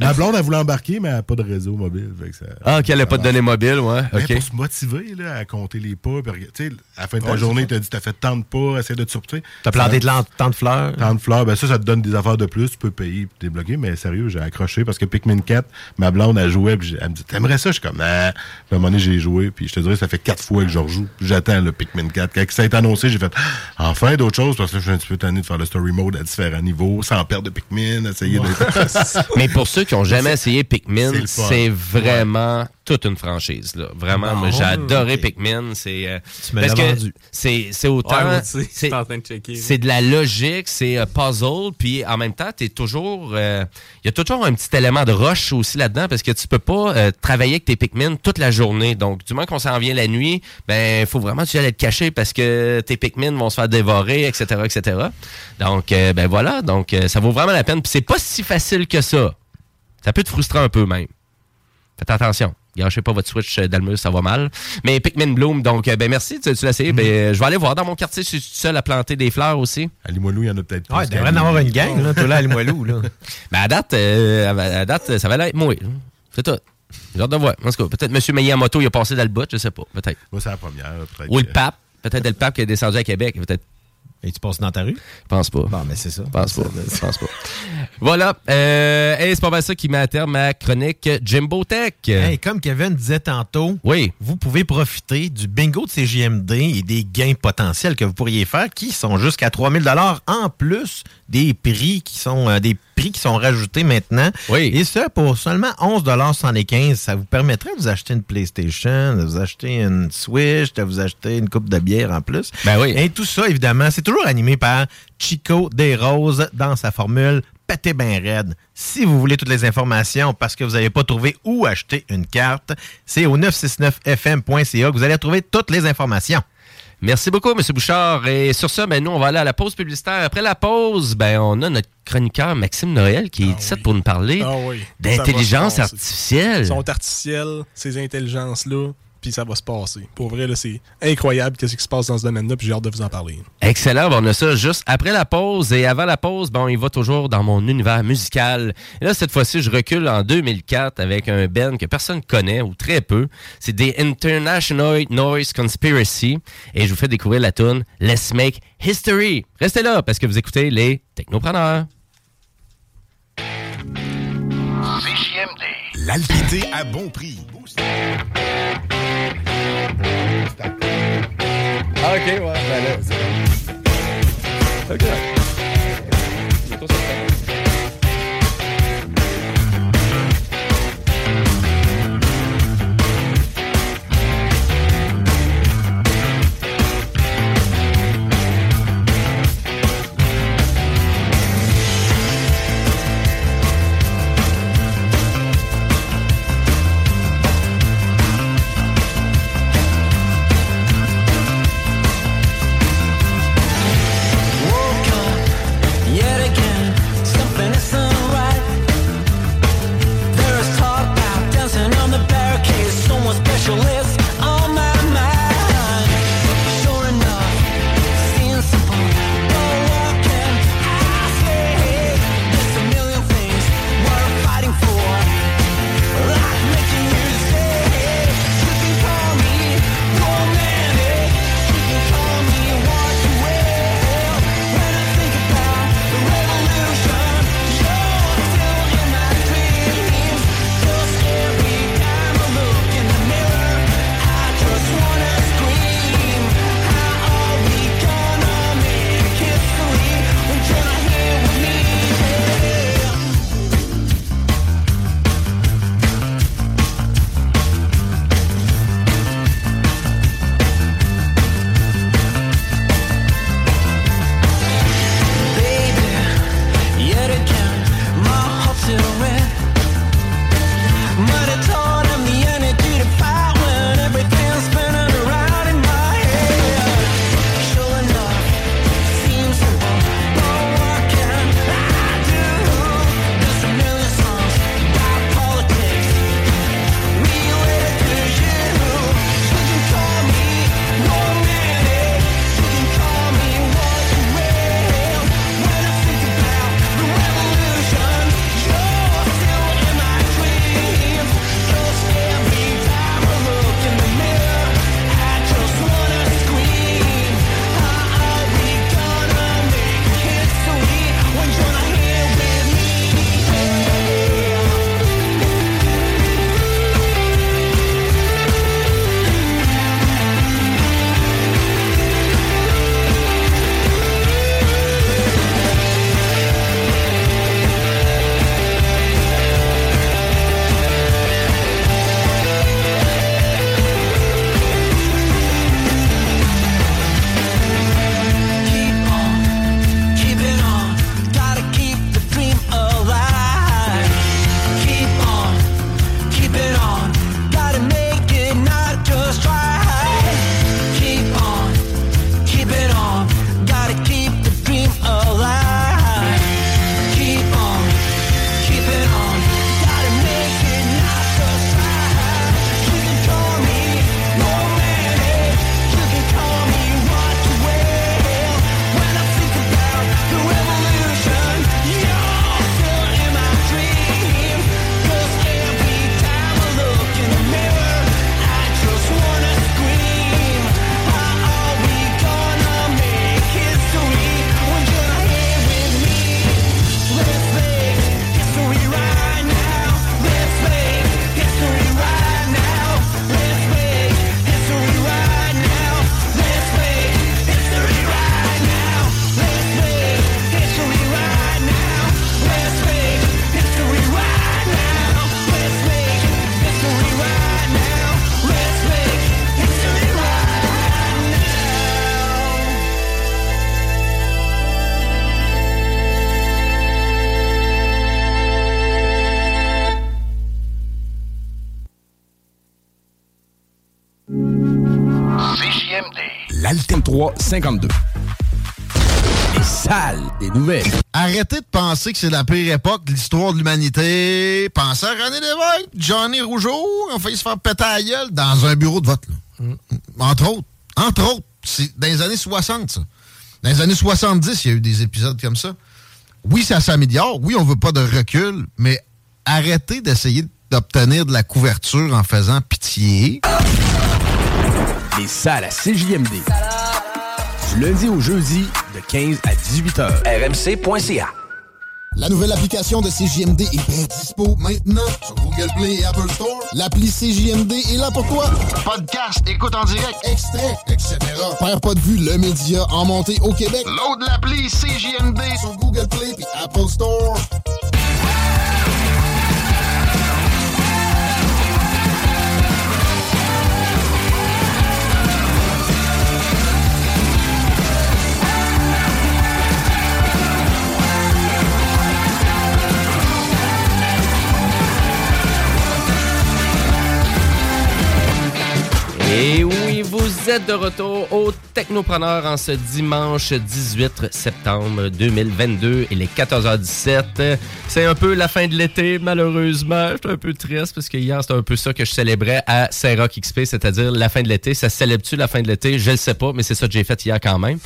Ma blonde, elle voulait embarquer, mais elle n'a pas de réseau mobile. fait que ça- Ah, OK, elle n'a pas de données mobiles, ouais. Mais OK. Pour se motiver là, à compter les pas, tu sais, à la fin de ta Ouais, journée, tu as dit, tu as fait tant de pas, essaie de te surprendre. T'as planté de tant de fleurs. Tant de fleurs, ben ça, ça te donne des affaires de plus, tu peux payer et débloquer, mais sérieux, j'ai accroché parce que Pikmin 4, ma blonde, elle jouait, puis elle me dit, t'aimerais ça? Je suis comme, ah. Puis à un moment donné, j'ai joué, puis je te dirais, ça fait quatre fois que je rejoue. J'attends le Pikmin 4. Quand ça a été annoncé, j'ai fait, enfin d'autres choses, parce que je suis un petit peu tanné de faire le story mode à différents niveaux, sans perdre de Pikmin, essayer de. Mais pour ceux qui n'ont jamais essayé Pikmin, c'est vraiment toute une franchise. Là. Vraiment, moi, j'ai adoré. Pikmin. C'est euh, Tu me parce l'as que vendu. C'est c'est autant. Ouais, c'est- j'étais en train de checker. c'est de la logique, c'est euh, puzzle, puis en même temps, t'es toujours, euh, il y a toujours un petit élément de rush aussi là-dedans parce que tu peux pas euh, travailler avec tes Pikmin toute la journée. Donc, du moment qu'on s'en vient la nuit, ben, il faut vraiment que tu ailles te cacher parce que tes Pikmin vont se faire dévorer, etc., etc. Donc, euh, ben voilà, donc euh, ça vaut vraiment la peine. Puis c'est pas si facile que ça. Ça peut te frustrer un peu même. Faites attention. Gâchez pas votre Switch euh, d'Almus, ça va mal. Mais Pikmin Bloom, donc, euh, ben merci, tu, tu l'as essayé. Ben, euh, je vais aller voir dans mon quartier si je suis seul à planter des fleurs aussi. À Limoilou, il y en a peut-être Ouais, il devrait en avoir une gang, là, toi là, à Limoilou, là. Mais à date, euh, à date, ça va aller être moi. C'est tout. J'ai hâte de voir. En tout cas, peut-être M. Miyamoto, il a passé dans le bout, je sais pas. Peut-être. Moi, c'est la première. peut-être Ou le pape. Peut-être le pape qui est descendu à Québec. Peut-être. Et tu passes dans ta rue? Je pense pas. Bon, mais c'est ça. Je pense pas. Je pense pas. Voilà. Euh, et c'est pas mal ça qui met à terme ma chronique Jimbo Tech. Hey, comme Kevin disait tantôt, oui. vous pouvez profiter du bingo de CGMD et des gains potentiels que vous pourriez faire qui sont jusqu'à 3000 dollars en plus des prix qui sont euh, des prix qui sont rajoutés maintenant. Oui. Et ça pour seulement 11 dollars 75, ça vous permettrait de vous acheter une PlayStation, de vous acheter une Switch, de vous acheter une coupe de bière en plus. Ben oui. Et tout ça évidemment, c'est toujours animé par Chico Desroses dans sa formule pété bien raide. Si vous voulez toutes les informations parce que vous n'avez pas trouvé où acheter une carte, c'est au 969fm.ca que vous allez trouver toutes les informations. Merci beaucoup, M. Bouchard. Et sur ça, ben, nous, on va aller à la pause publicitaire. Après la pause, ben, on a notre chroniqueur Maxime Noël qui est ici pour nous parler Ah oui. d'intelligence artificielle. Sont artificielles, ces intelligences-là, puis ça va se passer. Pour vrai, là, c'est incroyable qu'est-ce qui se passe dans ce domaine-là, puis j'ai hâte de vous en parler. Excellent, ben, on a ça juste après la pause. Et avant la pause, bon, il va toujours dans mon univers musical. Et là, cette fois-ci, je recule en 2004 avec un band que personne connaît ou très peu. C'est des International Noise Conspiracy. Et je vous fais découvrir la tune Let's Make History. Restez là parce que vous écoutez les Technopreneurs. CJMD. L'alpité à bon prix. Ah, ok, ouais, ben là, Ok. 52. Les salles des nouvelles. Arrêtez de penser que c'est la pire époque de l'histoire de l'humanité. Pensez à René Lévesque, Johnny Rougeau, on fait se faire péter gueule dans un bureau de vote. Mm. Entre autres. Entre autres. C'est dans les années 60, ça. Dans les années 70, il y a eu des épisodes comme ça. Oui, ça s'améliore. Oui, on ne veut pas de recul, mais arrêtez d'essayer d'obtenir de la couverture en faisant pitié. Les salles à CJMD. Lundi au jeudi, de 15 à 18 heures. RMC.ca. La nouvelle application de CJMD est bien dispo maintenant sur Google Play et Apple Store. L'appli CJMD est là pour toi. Podcast, écoute en direct, extrait, etc. Père pas de vue, le média en montée au Québec. Load l'appli CJMD sur Google Play et Apple Store. Et oui, vous êtes de retour au Technopreneur en ce dimanche 18 septembre 2022. Il est 14h17. C'est un peu la fin de l'été, malheureusement. Je suis un peu triste parce que hier, c'était un peu ça que je célébrais à Saint-Roch XP, c'est-à-dire la fin de l'été. Ça célèbre-tu la fin de l'été? Je le sais pas, mais c'est ça que j'ai fait hier quand même.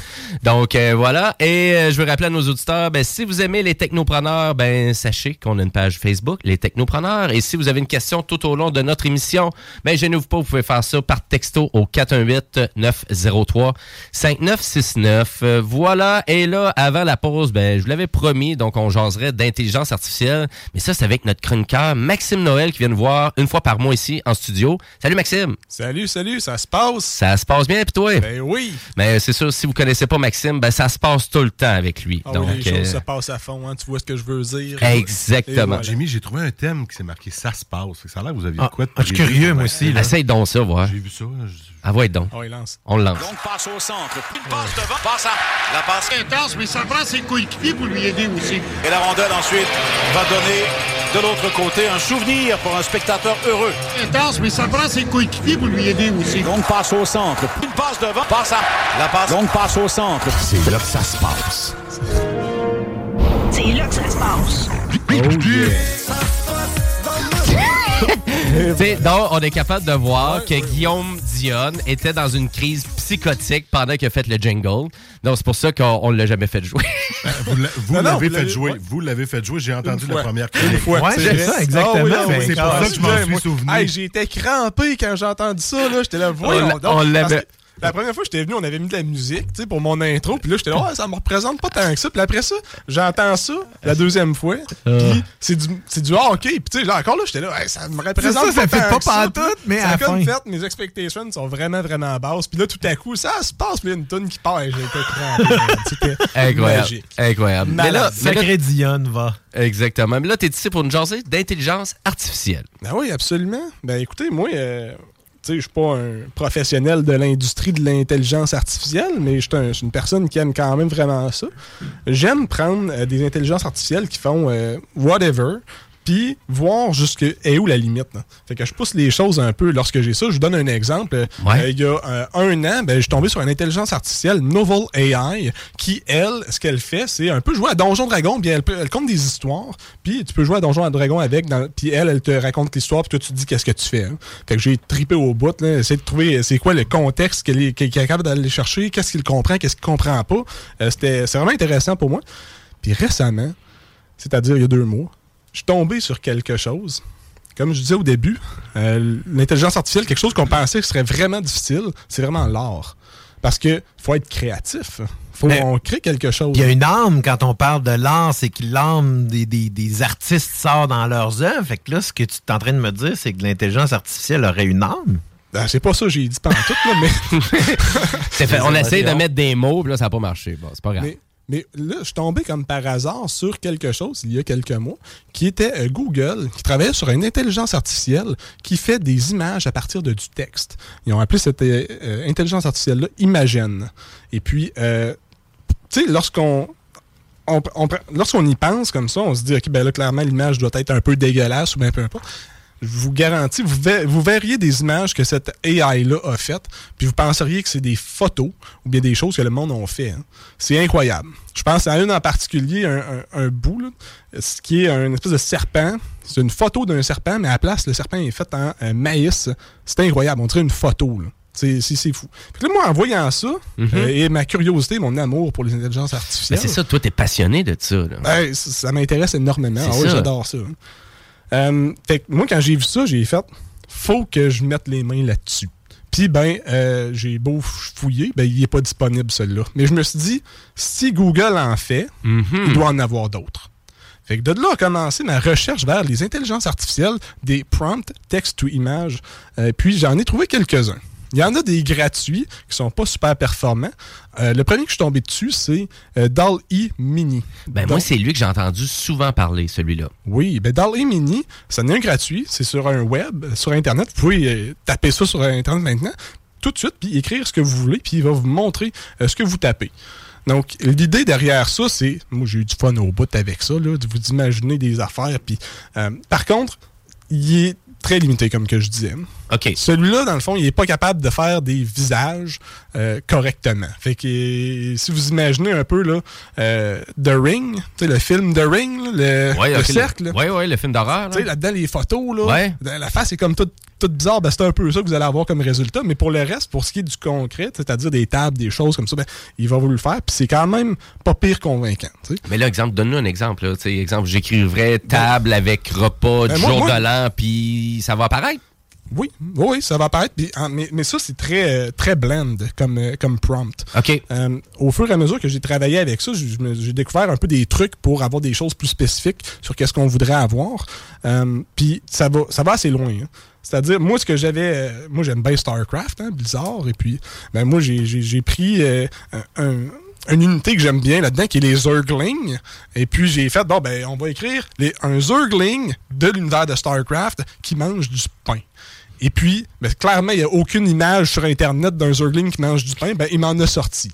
Donc euh, voilà. Et euh, je veux rappeler à nos auditeurs, ben, si vous aimez les technopreneurs, ben sachez qu'on a une page Facebook, les technopreneurs. Et si vous avez une question tout au long de notre émission, ben gênez-vous pas, vous pouvez faire ça par texto au 418-903-5969. Euh, voilà. Et là, avant la pause, ben, je vous l'avais promis, donc on jaserait d'intelligence artificielle. Mais ça, c'est avec notre chroniqueur Maxime Noël qui vient nous voir une fois par mois ici en studio. Salut Maxime. Salut, salut, ça se passe? Ça se passe bien, puis toi? Ben oui. Mais c'est sûr, si vous connaissez pas Maxime, ben ça se passe tout le temps avec lui. Ah oui, donc, les choses euh, se passent à fond, hein, tu vois ce que je veux dire? Exactement. Voilà. Jimmy, j'ai trouvé un thème qui s'est marqué Ça se passe. Ça a l'air que vous aviez Ah, quoi de ah, je suis curieux, moi aussi, là. Essaye donc ça, voir. J'ai vu ça. là, je- Ah ouais, donc. Oui, lance. On le lance. Donc passe au centre. Une passe devant. Passe à la passe intense, mais ça prend ses coéquipiers pour lui aider aussi? Et la rondelle ensuite va donner de l'autre côté un souvenir pour un spectateur heureux. Intense, mais ça prend ses coéquipiers pour lui aider aussi? Donc passe au centre. Une passe devant. Passe à la passe. Donc passe au centre. C'est là que ça se passe. C'est là que ça se passe. Tu donc, on est capable de voir que Guillaume Dionne était dans une crise psychotique pendant qu'il a fait le jingle. Donc, c'est pour ça qu'on ne l'a jamais fait jouer. Vous l'a- vous l'avez fait jouer. ouais. Vous l'avez fait jouer. J'ai entendu Une la première Une chronique. fois. Ouais, c'est ça, exactement. Ah oui, C'est pour ça que je m'en suis moi. souvenu. Hey, J'étais crampé quand j'ai entendu ça. là. J'étais là, voyons On l'a- donc. on l'avait- La première fois que j'étais venu, on avait mis de la musique tu sais, pour mon intro. Puis là, j'étais là, ça me représente pas tant que ça. Puis après ça, j'entends ça la deuxième fois. Puis c'est du, c'est du hockey. Puis tu sais, là, encore là, j'étais là, ça me représente ça, ça pas fait tant pas que ça. mais ça à la fin. fait, mes expectations sont vraiment, vraiment basses. Puis là, tout à coup, ça se passe. Puis il y a une tonne qui part. été crampé. C'était Incroyable. magique. Incroyable. Mais là, mais là- Sacré Dionne va. exactement. Mais là, tu es ici pour une jasée d'intelligence artificielle. Ben oui, absolument. Ben écoutez, moi, euh, je suis pas un professionnel de l'industrie de l'intelligence artificielle, mais je suis une personne qui aime quand même vraiment ça. J'aime prendre euh, des intelligences artificielles qui font euh, whatever, puis voir jusque est où la limite. là. Fait que je pousse les choses un peu lorsque j'ai ça. Je vous donne un exemple. Euh, il y a euh, un an, ben, je suis tombé sur une intelligence artificielle, Novel AI, qui, elle, ce qu'elle fait, c'est un peu jouer à Donjon Dragon, puis elle, peut- elle compte des histoires, puis tu peux jouer à Donjon Dragon avec, puis elle, elle te raconte l'histoire, puis toi, tu te dis qu'est-ce que tu fais. hein. Fait que j'ai tripé au bout, là, essayer de trouver euh, c'est quoi le contexte qu'elle est, qu'elle est capable d'aller chercher, qu'est-ce qu'il comprend, qu'est-ce qu'il comprend pas. Euh, c'était, c'est vraiment intéressant pour moi. Puis récemment, c'est-à-dire il y a deux mois, je suis tombé sur quelque chose. Comme je disais au début, euh, l'intelligence artificielle, quelque chose qu'on pensait que serait vraiment difficile, c'est vraiment l'art. Parce que faut être créatif. Faut Mais- on crée quelque chose. Il y a une âme quand on parle de l'art, c'est que l'âme des, des- des artistes sort dans leurs œuvres. Fait que là, ce que tu es en train de me dire, c'est que l'intelligence artificielle aurait une âme. Ben, c'est pas ça que j'ai dit pas en tout, là, mais. Fait, on essaie de mettre des mots, puis là, ça n'a pas marché. Bon, c'est pas grave. Mais, mais là, je suis tombé comme par hasard sur quelque chose il y a quelques mois qui était euh, Google, qui travaillait sur une intelligence artificielle qui fait des images à partir de du texte. Ils ont appelé cette euh, euh, intelligence artificielle-là Imagen. Et puis, tu sais, lorsqu'on. on- on- lorsqu'on y pense comme ça, on se dit, OK, ben là, clairement, l'image doit être un peu dégueulasse ou bien peu importe. Je vous garantis, vous, ver- vous verriez des images que cette AI-là a faites, puis vous penseriez que c'est des photos ou bien des choses que le monde a fait. hein. C'est incroyable. Je pense à une en particulier, un, un- un bout, là, ce qui est un espèce de serpent. C'est une photo d'un serpent, mais à la place, le serpent est fait en euh, maïs. C'est incroyable. On dirait une photo. là. C'est fou. Que là, moi, en voyant ça, Mhm. euh, et ma curiosité, mon amour pour les intelligences Ben, artificielles. c'est ça, toi, t'es passionné de ça. là. Ben, ça, m'intéresse énormément. Ah oui, j'adore ça. Euh, fait que moi, quand j'ai vu ça, j'ai fait faut que je mette les mains là-dessus. Puis, ben, euh, j'ai beau fouiller, ben, il n'est pas disponible, celui-là. Mais je me suis dit, si Google en fait, Mhm. il doit en avoir d'autres. Fait que de là a commencé ma recherche vers les intelligences artificielles des prompts text-to-image. Euh, puis, j'en ai trouvé quelques-uns. Il y en a des gratuits qui sont pas super performants. Euh, le premier que je suis tombé dessus, c'est euh, DAL-E Mini. Ben, moi, c'est lui que j'ai entendu souvent parler, celui-là. oui, ben DALL-E Mini, ça n'est un gratuit, c'est sur un web, sur Internet. Vous pouvez euh, taper ça sur Internet maintenant, tout de suite, puis écrire ce que vous voulez, puis il va vous montrer euh, ce que vous tapez. Donc, l'idée derrière ça, c'est. Moi, j'ai eu du fun au bout avec ça, là, de vous imaginer des affaires. Puis, euh, par contre, il est très limité, comme que je disais. OK. Celui-là, dans le fond, il n'est pas capable de faire des visages euh, correctement. Fait que si vous imaginez un peu là, euh, The Ring, tu sais, le film The Ring, là, le, Ouais, le ok, cercle. là. Ouais, ouais, le film d'horreur. Tu sais, là. là-dedans, les photos, là, Ouais. la face est comme toute, bizarre. Ben, c'est un peu ça que vous allez avoir comme résultat. Mais pour le reste, pour ce qui est du concret, c'est-à-dire des tables, des choses comme ça, ben, il va vous le faire. Puis c'est quand même pas pire convaincant. Mais là, exemple, donne-nous un exemple. Là. Exemple, j'écrivrais table avec repas Ben, moi- jour moi- de l'an, puis ça va apparaître. Oui, oui, ça va apparaître. En- mais, mais ça, c'est très, très blend comme, euh, comme prompt. OK. Euh, au fur et à mesure que j'ai travaillé avec ça, j'ai- découvert un peu des trucs pour avoir des choses plus spécifiques sur qu'est-ce qu'on voudrait avoir. Euh, Puis ça va, ça va assez loin. hein. C'est-à-dire, moi, ce que j'avais. euh, moi, j'aime bien StarCraft, hein, Blizzard. Et puis, ben, moi, j'ai- pris un- un- une unité que j'aime bien là-dedans, qui est les Zerglings. Et puis, j'ai fait, bon, ben, on va écrire les, un Zergling de l'univers de StarCraft qui mange du pain. Et puis, ben, clairement, il n'y a aucune image sur Internet d'un Zergling qui mange du pain. Ben, il m'en a sorti.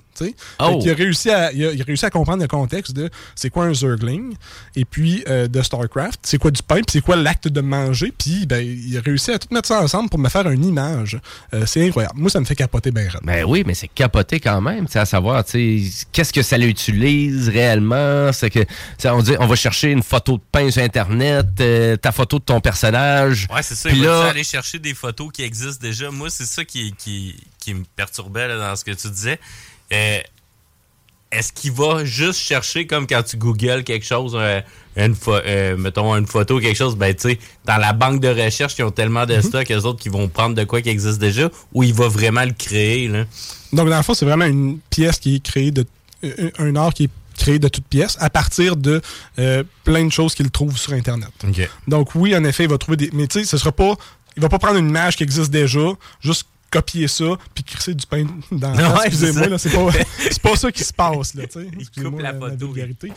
Oh. Fait qu'il a réussi à, il a, il a réussi à comprendre le contexte de c'est quoi un Zergling, et puis euh, de StarCraft, c'est quoi du pain, puis c'est quoi l'acte de manger. Puis, ben, il a réussi à tout mettre ça ensemble pour me faire une image. Euh, c'est incroyable. Moi, ça me fait capoter bien. Ben oui, mais c'est capoté quand même, à savoir, qu'est-ce que ça l'utilise réellement? C'est que, on dit, on va chercher une photo de pain sur Internet, euh, ta photo de ton personnage. Ouais, c'est ça. Puis Il va là, aller chercher des photos qui existent déjà? Moi, c'est ça qui, qui, qui me perturbait là, dans ce que tu disais. Euh, Est-ce qu'il va juste chercher, comme quand tu googles quelque chose, euh, une euh, mettons une photo ou quelque chose, ben tu sais, dans la banque de recherche, ils ont tellement de stock, eux autres qui vont prendre de quoi qui existe déjà, ou il va vraiment le créer, là? Donc, dans le fond, c'est vraiment une pièce qui est créée de. euh, Un art qui est créé de toutes pièces à partir de euh, plein de choses qu'il trouve sur Internet. Donc, oui, en effet, il va trouver des. Mais tu sais, ce sera pas. Il va pas prendre une image qui existe déjà, juste copier ça, puis crisser du pain dans la Ouais, face. Excusez-moi, c'est là, c'est pas, c'est pas ça qui se passe, là, tu sais. coupe la photo, Mais, dessus.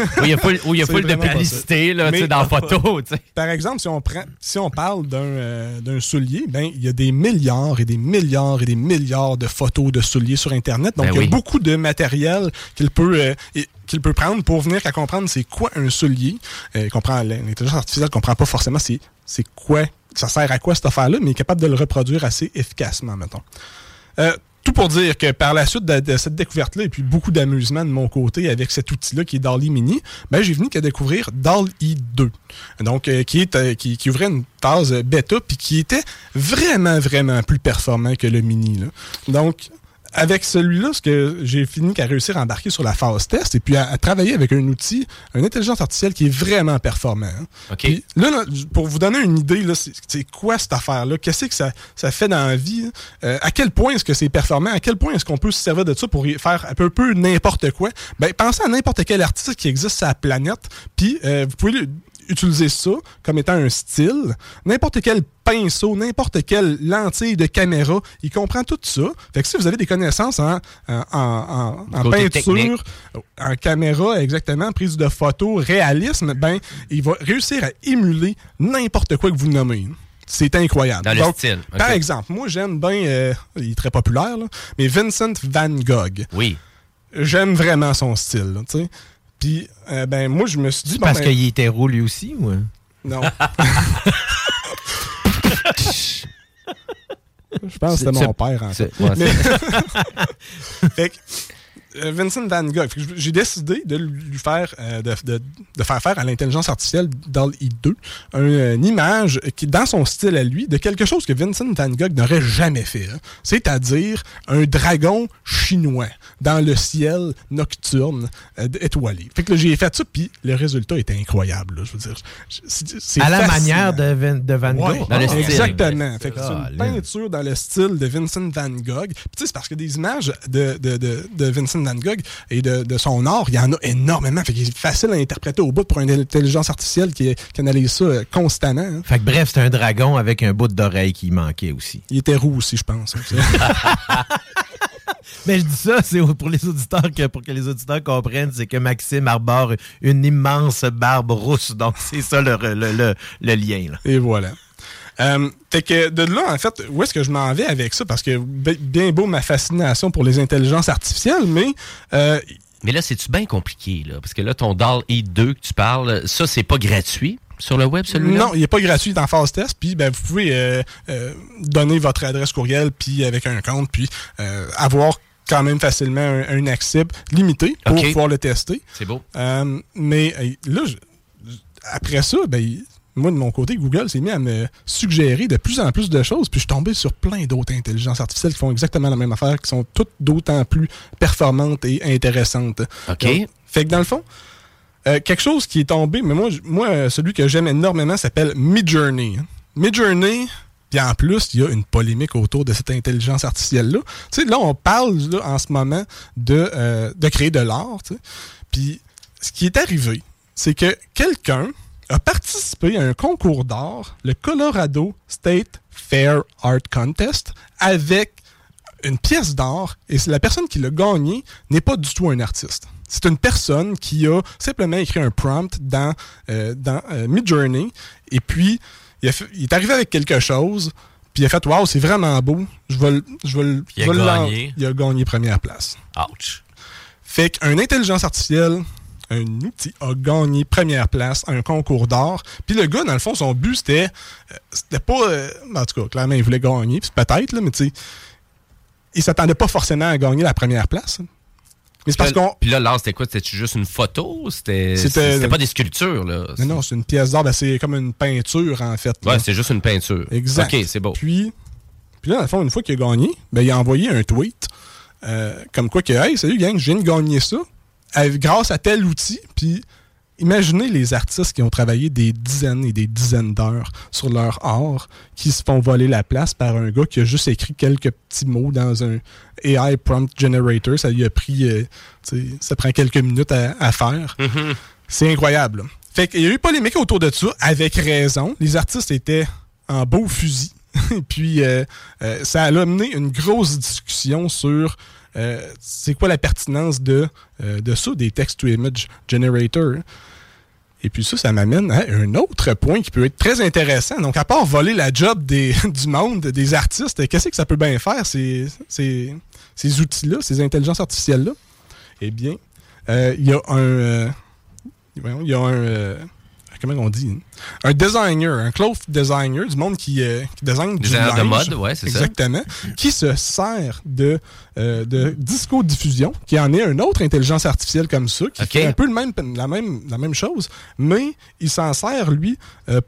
euh, il y a full- où il y a c'est full de publicité, là, tu sais, Mais- dans la photo, tu sais. Par exemple, si on prend, si on parle d'un euh, d'un soulier, ben il y a des milliards et des milliards et des milliards de photos de souliers sur Internet. Donc Ben il y a oui. beaucoup de matériel qu'il peut euh, et- qu'il peut prendre pour venir à comprendre c'est quoi un soulier. Euh, comprend l'intelligence artificielle comprend pas forcément c'est c'est quoi ça sert à quoi cette affaire-là, mais il est capable de le reproduire assez efficacement, mettons. Euh, tout pour dire que par la suite de, cette découverte-là, et puis beaucoup d'amusement de mon côté avec cet outil-là qui est DALL-E Mini, ben, j'ai venu qu'à découvrir DALL-E 2. Donc, euh, qui, est, euh, qui, ouvrait une euh, bêta, puis qui était vraiment, vraiment plus performant que le Mini. Donc, avec celui-là, ce que j'ai fini qu'à réussir à embarquer sur la phase test et puis à, à travailler avec un outil, une intelligence artificielle qui est vraiment performant. hein. Puis là, là, pour vous donner une idée, c'est quoi cette affaire-là? Qu'est-ce que ça, ça fait dans la vie? hein? Euh, à quel point est-ce que c'est performant? À quel point est-ce qu'on peut se servir de ça pour y faire un peu, peu n'importe quoi? Ben, pensez à n'importe quel artiste qui existe sur la planète, puis euh, vous pouvez utiliser ça comme étant un style. N'importe quel pinceau, n'importe quelle lentille de caméra, il comprend tout ça. Fait que si vous avez des connaissances en, en, peinture, technique. en caméra, exactement, prise de photos, réalisme, ben, il va réussir à émuler n'importe quoi que vous nommez. C'est incroyable. Dans le style. Par exemple, moi, j'aime bien, euh, il est très populaire, là, mais Vincent Van Gogh. Oui. J'aime vraiment son style, tu sais. Puis, euh, ben, moi, je me suis dit... bon, Parce ben, qu'il est hétéro lui aussi, ou? Non. Je pense que c'était C'est- mon père, en fait. ouais, Fait que, Vincent Van Gogh. J'ai décidé de lui faire, euh, de, de- de faire faire à l'intelligence artificielle dans i2 un, euh, une image qui, dans son style à lui, de quelque chose que Vincent Van Gogh n'aurait jamais fait. hein. C'est-à-dire un dragon chinois dans le ciel nocturne euh, étoilé. Fait que j'ai fait ça, puis le résultat était incroyable. là, je veux dire, C'est- À la fascinant. manière de Van, de Van Ouais, Gogh. Dans le style. Exactement. Fait que c'est une peinture dans le style de Vincent Van Gogh. Puis c'est parce que des images de, de, de, de Vincent Van Gogh et de, de son art, il y en a énormément. Fait qu'il est facile à interpréter au bout pour une intelligence artificielle qui, qui analyse ça euh, constamment. hein. Fait que bref, c'est un dragon avec un bout d'oreille qui manquait aussi. Il était roux aussi, je pense. Mais je dis ça, c'est pour les auditeurs que pour que les auditeurs comprennent, c'est que Maxime arbore une immense barbe rousse. Donc c'est ça le, le, le, le lien. Là. Et voilà. Euh, fait que de là, en fait, où est-ce que je m'en vais avec ça? Parce que bi- bien beau ma fascination pour les intelligences artificielles, mais euh, Mais là, c'est-tu bien compliqué, là? Parce que là, ton DAL E2 que tu parles, ça, c'est pas gratuit sur le web, celui-là? Non, il n'est pas gratuit, il est en phase test. Puis ben, vous pouvez euh, euh, donner votre adresse courriel puis avec un compte, puis euh, avoir quand même facilement un, un accès limité pour pouvoir le tester. C'est beau. Mais là, je- après ça, ben, moi, de mon côté, Google s'est mis à me suggérer de plus en plus de choses, puis je suis tombé sur plein d'autres intelligences artificielles qui font exactement la même affaire, qui sont toutes d'autant plus performantes et intéressantes. OK. Donc, fait que dans le fond, euh, quelque chose qui est tombé, mais moi, moi euh, celui que j'aime énormément s'appelle Midjourney. hein. Midjourney, puis en plus, il y a une polémique autour de cette intelligence artificielle-là. Tu sais, là, on parle là, en ce moment de, euh, de créer de l'art. tu sais. Puis ce qui est arrivé, c'est que quelqu'un a participé à un concours d'art, le Colorado State Fair Art Contest, avec une pièce d'art, et la personne qui l'a gagné n'est pas du tout un artiste. C'est une personne qui a simplement écrit un prompt dans, euh, dans euh, Midjourney, et puis il, a fait- il est arrivé avec quelque chose, puis il a fait Waouh, c'est vraiment beau, je vais, le- je vais, Il je a vais le lan- gagné. Il a gagné première place. Ouch. Fait qu'une intelligence artificielle, un outil, a gagné première place à un concours d'art. Puis le gars, dans le fond, son but, c'était. euh, C'était pas. euh, en tout cas, clairement, il voulait gagner, puis peut-être, là, mais tu sais. Il s'attendait pas forcément à gagner la première place. Mais c'est parce qu'on. Puis là, l'art, c'était quoi? C'était juste une photo? C'était C'était- pas des sculptures, là? Mais non, c'est une pièce d'art, ben, c'est comme une peinture, en fait. Ouais, c'est juste une peinture. Exact. OK, c'est beau. Puis, puis là, dans le fond, une fois qu'il a gagné, ben, il a envoyé un tweet euh, comme quoi que, hey, salut gang, je viens de gagner ça grâce à tel outil. Puis, imaginez les artistes qui ont travaillé des dizaines et des dizaines d'heures sur leur art qui se font voler la place par un gars qui a juste écrit quelques petits mots dans un AI prompt generator. Ça lui a pris, euh, ça prend quelques minutes à, à faire. C'est incroyable. Fait qu'il y a eu polémique autour de ça, avec raison. Les artistes étaient en beau fusil. Puis euh, euh, ça a amené une grosse discussion sur euh, c'est quoi la pertinence de, euh, de ça, des text-to-image generator. Et puis ça, ça m'amène à un autre point qui peut être très intéressant. Donc, à part voler la job du monde, des artistes, qu'est-ce que ça peut bien faire, ces, outils-là, ces intelligences artificielles-là? Eh bien, euh, il y a un... il y a un... comment on dit? hein? Un designer, un cloth designer, du monde qui, euh, qui design du Designer de linge. mode, ouais, c'est ça. Exactement. Qui se sert de, euh, de disco-diffusion, qui en est une autre intelligence artificielle comme ça, qui Ok. fait un peu le même, la, même, la même chose, mais il s'en sert, lui, euh,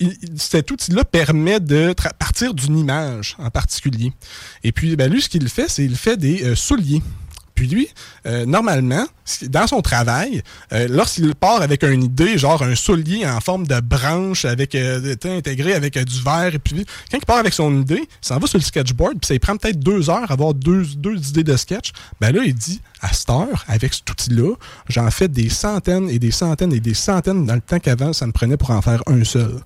il- il- cet outil-là permet de partir d'une image en particulier. Et puis, ben, lui, ce qu'il fait, c'est qu'il fait des euh, souliers. Puis lui, euh, normalement, dans son travail, euh, lorsqu'il part avec une idée, genre un soulier en forme de branche avec euh, intégré avec du verre, et puis quand il part avec son idée, il s'en va sur le sketchboard, puis ça lui prend peut-être deux heures à avoir deux, deux idées de sketch. Ben là, il dit, à cette heure, avec cet outil-là, j'en fais des centaines et des centaines et des centaines dans le temps qu'avant, ça me prenait pour en faire un seul.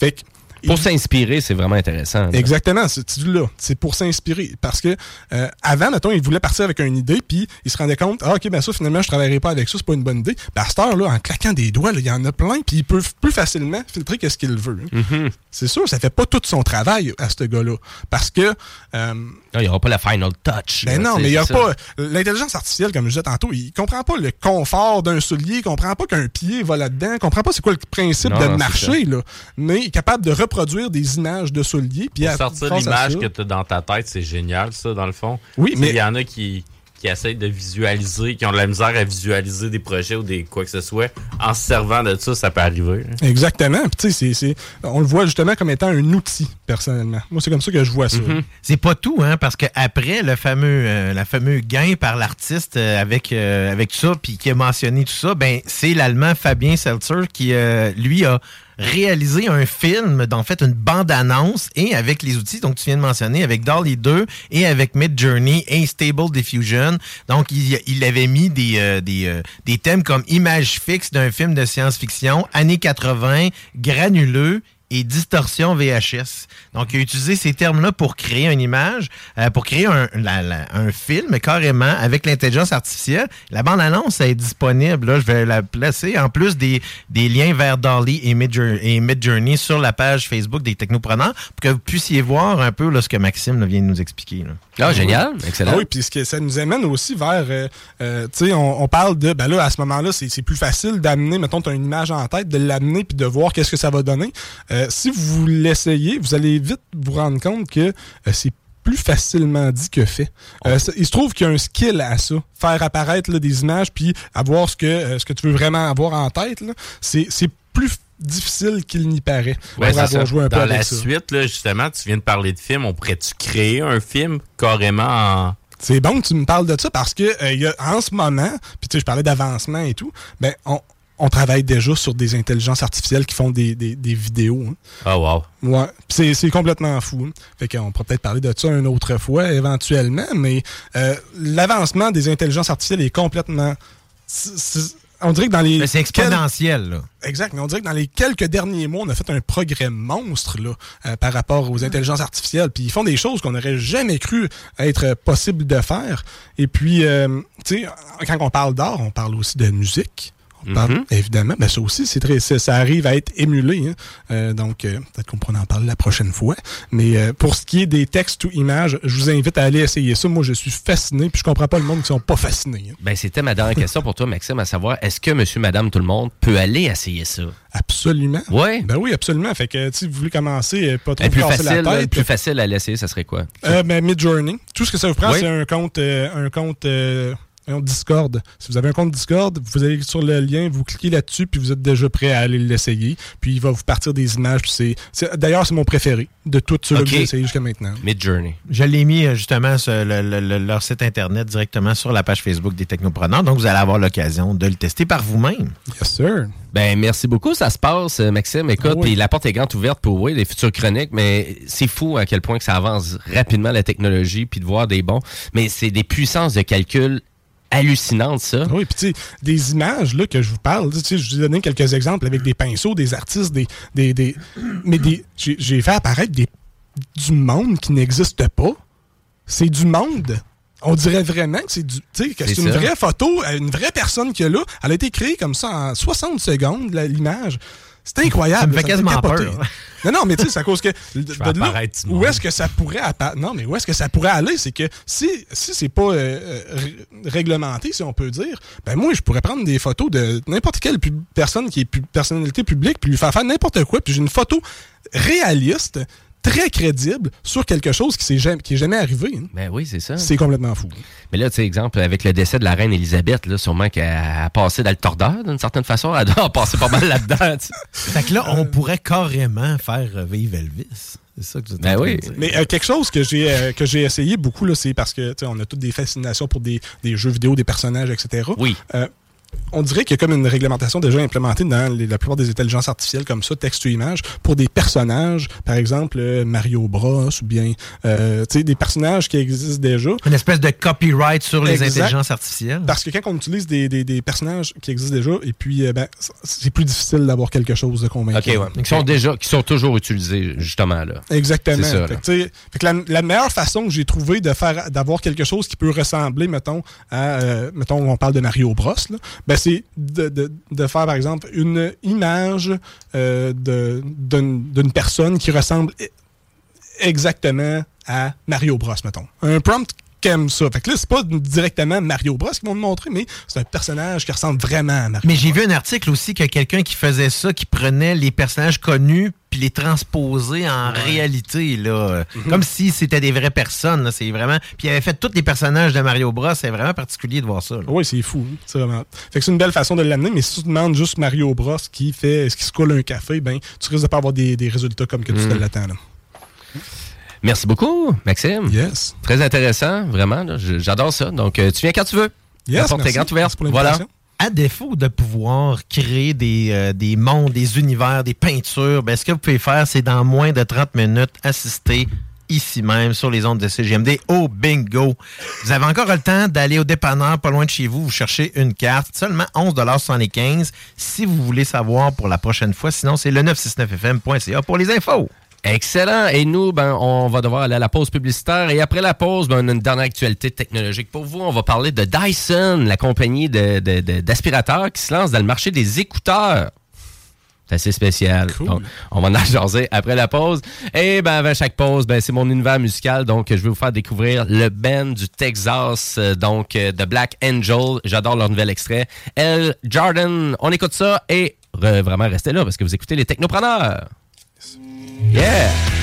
Fait que Pour s'inspirer, c'est vraiment intéressant. là. Exactement, c'est là. C'est pour s'inspirer. Parce que euh, avant, mettons, il voulait partir avec une idée, puis il se rendait compte, ah, ok, ben ça, finalement, je travaillerai pas avec ça, c'est pas une bonne idée. Ben, à cette heure-là, en claquant des doigts, il y en a plein, puis il peut plus facilement filtrer qu'est-ce qu'il veut. Mhm. C'est sûr, ça fait pas tout son travail à ce gars-là. Parce que. euh, Non, il n'y aura pas la final touch. ben là, non, mais il y a c'est ça. pas. L'intelligence artificielle, comme je disais tantôt, il comprend pas le confort d'un soulier, il comprend pas qu'un pied va là-dedans, il comprend pas c'est quoi le principe Non, de non, marcher, là. Mais il est capable de reproduire des images de souliers. Puis à- sortir l'image que tu as dans ta tête, c'est génial, ça, dans le fond. Oui, mais- Il y en a qui, qui essayent de visualiser, qui ont de la misère à visualiser des projets ou des quoi que ce soit. En se servant de ça, ça peut arriver. hein. Exactement. Puis, tu sais, c'est- c'est- on le voit justement comme étant un outil, personnellement. Moi, c'est comme ça que je vois ça. Mhm. C'est pas tout, hein, parce qu'après le fameux, euh, la fameux gain par l'artiste euh, avec, euh, avec tout ça, puis qui a mentionné tout ça, ben c'est l'Allemand Fabien Seltzer qui, euh, lui, a réalisé un film, en fait, une bande-annonce, et avec les outils donc tu viens de mentionner, avec Dolly 2 et avec Mid Journey et Stable Diffusion. Donc, il, il avait mis des, euh, des, euh, des thèmes comme image fixe d'un film de science-fiction, années 80, granuleux, et distorsion VHS. Donc, il a utilisé ces termes-là pour créer une image, euh, pour créer un, la- la- un film carrément avec l'intelligence artificielle. La bande-annonce est disponible. Là, je vais la placer en plus des, des liens vers Dolly et Midjourney, sur la page Facebook des Technopreneurs pour que vous puissiez voir un peu là, ce que Maxime là, vient de nous expliquer. là. Ah, génial. Excellent. Ah oui, puis ce que ça nous amène aussi vers, euh, euh, tu sais, on, on parle de, ben là, à ce moment-là, c'est c'est plus facile d'amener, mettons, tu as une image en tête, de l'amener puis de voir qu'est-ce que ça va donner. Euh, si vous l'essayez, vous allez vite vous rendre compte que euh, c'est plus facilement dit que fait. Euh, ça- il se trouve qu'il y a un skill à ça. Faire apparaître là, des images puis avoir ce que, euh, ce que tu veux vraiment avoir en tête, c'est plus difficile qu'il n'y paraît. Ouais, avoir ça. joué un peu Dans avec la ça. suite, là, justement, tu viens de parler de film. On pourrait-tu créer un film carrément en. C'est bon que tu me parles de ça parce que euh, y a, en ce moment, puis tu sais, je parlais d'avancement et tout, ben on, on travaille déjà sur des intelligences artificielles qui font des, des- des vidéos. hein. Oh, wow. Ouais, c'est c'est complètement fou. hein. Fait qu'on pourra peut-être parler de ça une autre fois éventuellement, mais euh, l'avancement des intelligences artificielles est complètement. on dirait que dans les. Mais c'est exponentiel, là. Exact, mais on dirait que dans les quelques derniers mois, on a fait un progrès monstre là, euh, par rapport aux intelligences artificielles. Puis ils font des choses qu'on n'aurait jamais cru être possible de faire. Et puis, euh, tu sais, quand on parle d'art, on parle aussi de musique. On parle, Mhm. Évidemment, mais ça aussi, c'est très, ça, arrive à être émulé. hein. Euh, donc, euh, peut-être qu'on pourra en parler la prochaine fois. Mais euh, pour ce qui est des textes ou images, je vous invite à aller essayer ça. Moi, je suis fasciné, puis je comprends pas le monde qui sont pas fascinés. hein. Ben, c'était ma dernière question pour toi, Maxime, à savoir, est-ce que monsieur, madame, tout le monde peut aller essayer ça? Absolument. Ouais. Ben oui, absolument. Fait que si vous voulez commencer, pas trop plus facile, la le tête. plus facile à l'essayer, ça serait quoi? Euh, ben, Midjourney. Tout ce que ça vous prend, Oui. c'est un compte, un compte Discord. Si vous avez un compte Discord, vous allez sur le lien, vous cliquez là-dessus, puis vous êtes déjà prêt à aller l'essayer. Puis il va vous partir des images. c'est- D'ailleurs, c'est mon préféré de tous ceux-là Ok. que j'ai essayé jusqu'à maintenant. Mid-Journey. Je l'ai mis euh, justement sur le- le- le- leur site internet directement sur la page Facebook des Technopreneurs. Donc, vous allez avoir l'occasion de le tester par vous-même. Yes, sir. Ben, merci beaucoup. Ça se passe, euh, Maxime. Écoute, Oui. puis la porte est grande ouverte pour oui, les futures chroniques, mais c'est fou à quel point que ça avance rapidement la technologie, puis de voir des bons. Mais c'est des puissances de calcul hallucinantes, ça. Oui, puis tu sais, des images là, que je vous parle, tu sais, je vous ai donné quelques exemples avec des pinceaux, des artistes, des. des, des mais des, j'ai, fait apparaître des, du monde qui n'existe pas. C'est du monde. On dirait vraiment que c'est du. Tu sais, que C'est une vraie photo, une vraie personne qui est là. Elle a été créée comme ça en 60 secondes, l'image. C'est incroyable. Ça me fait quasiment peur. Non, non, mais tu sais, c'est à cause que. de là, où est-ce que ça pourrait Non, mais où est-ce que ça pourrait aller? C'est que si, si c'est pas euh, euh, ré- réglementé, si on peut dire, ben moi, je pourrais prendre des photos de n'importe quelle pub- personne qui est personnalité publique, puis lui faire faire n'importe quoi, puis j'ai une photo réaliste, très crédible, sur quelque chose qui, s'est jamais, qui est jamais arrivé. hein. Ben oui, c'est ça. C'est complètement fou. Mais là, tu sais, exemple, avec le décès de la reine Elisabeth, là, sûrement qu'elle a passé dans le tordeur, d'une certaine façon. Elle doit passer pas mal là-dedans. Fait que là, on pourrait carrément faire vivre Elvis. C'est ça que êtes Ben en oui. dire. Mais euh, quelque chose que j'ai euh, que j'ai essayé beaucoup, là, c'est parce que tu sais, on a toutes des fascinations pour des, des jeux vidéo, des personnages, etc. Oui. Euh, on dirait qu'il y a comme une réglementation déjà implémentée dans les- la plupart des intelligences artificielles comme ça, texte-image, pour des personnages, par exemple euh, Mario Bros ou bien euh, tu sais, des personnages qui existent déjà. Une espèce de copyright sur les intelligences artificielles. Parce que quand on utilise des, des- des personnages qui existent déjà, et puis euh, ben, c'est plus difficile d'avoir quelque chose de convaincant. OK, ouais. Qui sont déjà, qui sont toujours utilisés, justement, là. Exactement. C'est ça, Fait là. que, tu sais, fait que la, la meilleure façon que j'ai trouvé de faire d'avoir quelque chose qui peut ressembler, mettons, à euh, mettons, on parle de Mario Bros, là, ben c'est de, de- de faire, par exemple, une image euh, d'une personne qui ressemble e- exactement à Mario Bros, mettons. Un prompt comme ça. Fait que là, c'est pas directement Mario Bros qu'ils vont me montrer, mais c'est un personnage qui ressemble vraiment à Mario Mais j'ai vu un article aussi que quelqu'un qui faisait ça, qui prenait les personnages connus puis les transposait en réalité, là. Mhm. Comme si c'était des vraies personnes, là. C'est vraiment... Puis il avait fait tous les personnages de Mario Bros. C'est vraiment particulier de voir ça, là. Oui, c'est fou. C'est vraiment. Fait que c'est une belle façon de l'amener, mais si tu demandes juste Mario Bros qui fait ce qui se coule un café, ben tu risques de pas avoir des, des résultats comme que tu Mm. te l'attends. là. Merci beaucoup, Maxime. Yes. Très intéressant, vraiment. J'adore ça. Donc, euh, tu viens quand tu veux. Yes, La porte est grande ouverte. Pour Voilà. À défaut de pouvoir créer des, euh, des mondes, des univers, des peintures, ben, ce que vous pouvez faire, c'est dans moins de 30 minutes assister ici même sur les ondes de CGMD au bingo. Vous avez encore le temps d'aller au dépanneur pas loin de chez vous, vous cherchez une carte, seulement 11,75 si vous voulez savoir pour la prochaine fois. Sinon, c'est le 969fm.ca pour les infos. Excellent. Et nous, ben, on va devoir aller à la pause publicitaire. Et après la pause, ben, on a une dernière actualité technologique pour vous. On va parler de Dyson, la compagnie de- de- de- d'aspirateurs qui se lance dans le marché des écouteurs. C'est assez spécial. Donc, on va en jaser après la pause. Et ben, avant chaque pause, ben, c'est mon univers musical. Donc, je vais vous faire découvrir le band du Texas, euh, donc euh, The Black Angel. J'adore leur nouvel extrait. El Jordan. On écoute ça et re- vraiment restez là parce que vous écoutez les technopreneurs. Yeah!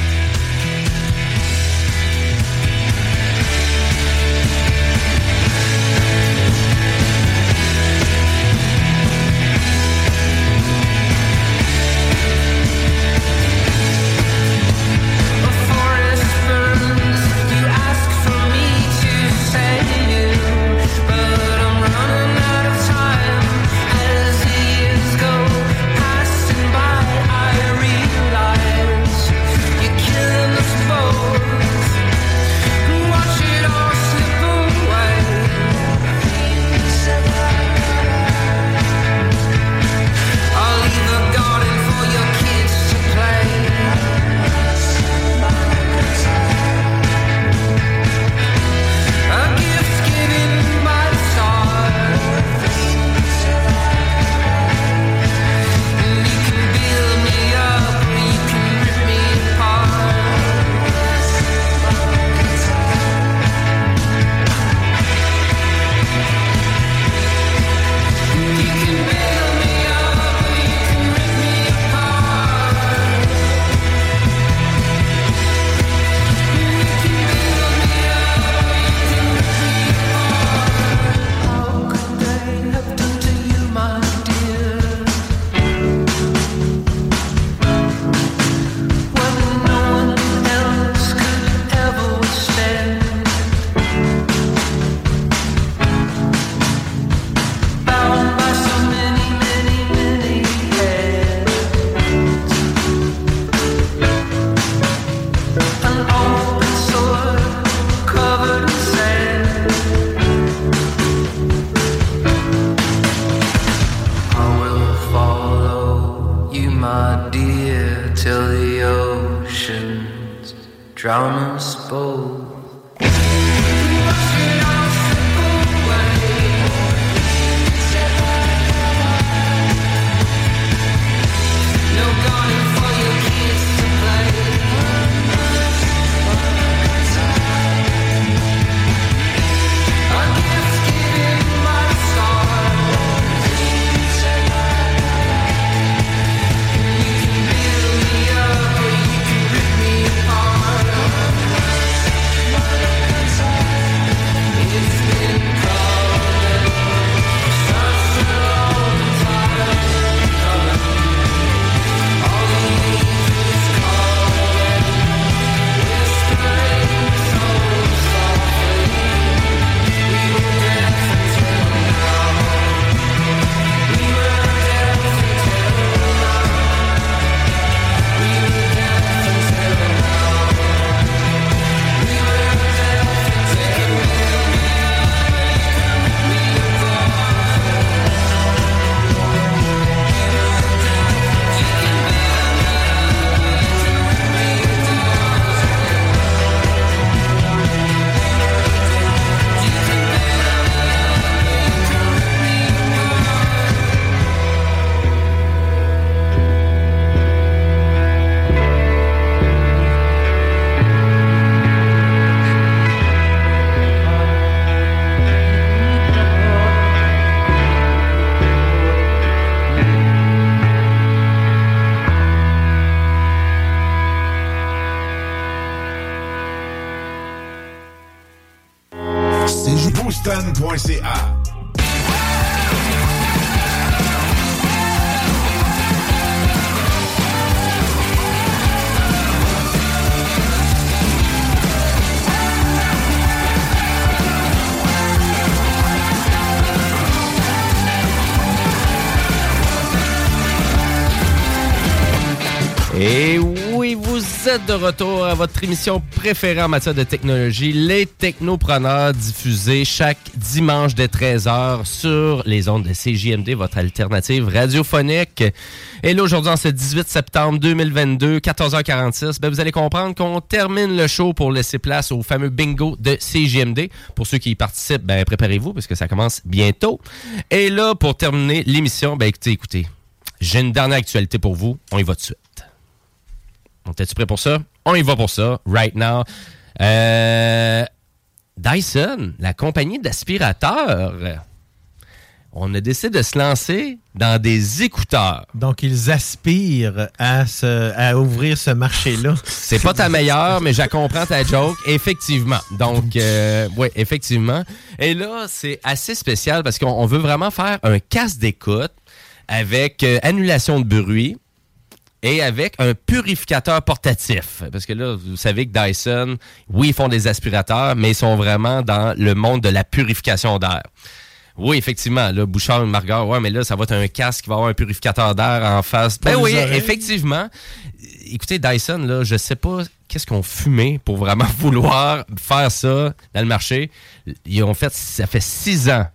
Et oui, vous êtes de retour à votre émission préférée en matière de technologie, les Technopreneurs, diffusés chaque dimanche dès 13h sur les ondes de CJMD, votre alternative radiophonique. Et là, aujourd'hui, en ce 18 septembre 2022, 14h46, ben, vous allez comprendre qu'on termine le show pour laisser place au fameux bingo de CJMD. Pour ceux qui y participent, ben, préparez-vous parce que ça commence bientôt. Et là, pour terminer l'émission, ben, écoutez, écoutez, j'ai une dernière actualité pour vous. On y va de suite. On tu prêt pour ça? On y va pour ça, right now. Euh, Dyson, la compagnie d'aspirateurs, on a décidé de se lancer dans des écouteurs. Donc, ils aspirent à, ouvrir ce marché-là. C'est pas ta meilleure, mais je comprends ta joke. Effectivement. Donc, euh, oui, effectivement. Et là, c'est assez spécial parce qu'on on veut vraiment faire un casque d'écoute avec euh, annulation de bruit et avec un purificateur portatif. Parce que là, vous savez que Dyson, oui, ils font des aspirateurs, mais ils sont vraiment dans le monde de la purification d'air. Oui, effectivement, là, Bouchard et Margard, ouais, mais là, ça va être un casque qui va avoir un purificateur d'air en face. Ben oui, oreilles. effectivement. Écoutez, Dyson, là, je sais pas qu'est-ce qu'on fumait pour vraiment vouloir faire ça dans le marché. Ils ont fait, ça fait six ans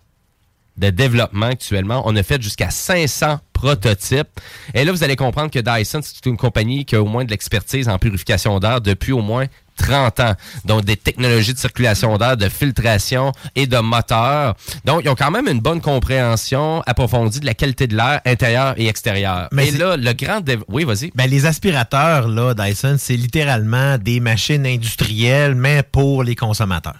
de développement actuellement. On a fait jusqu'à 500 prototypes. Et là, vous allez comprendre que Dyson, c'est une compagnie qui a au moins de l'expertise en purification d'air depuis au moins 30 ans. Donc, des technologies de circulation d'air, de filtration et de moteur. Donc, ils ont quand même une bonne compréhension approfondie de la qualité de l'air intérieur et extérieur. Mais et là, le grand... dév- Oui, vas-y. Ben, les aspirateurs, là, Dyson, c'est littéralement des machines industrielles, mais pour les consommateurs.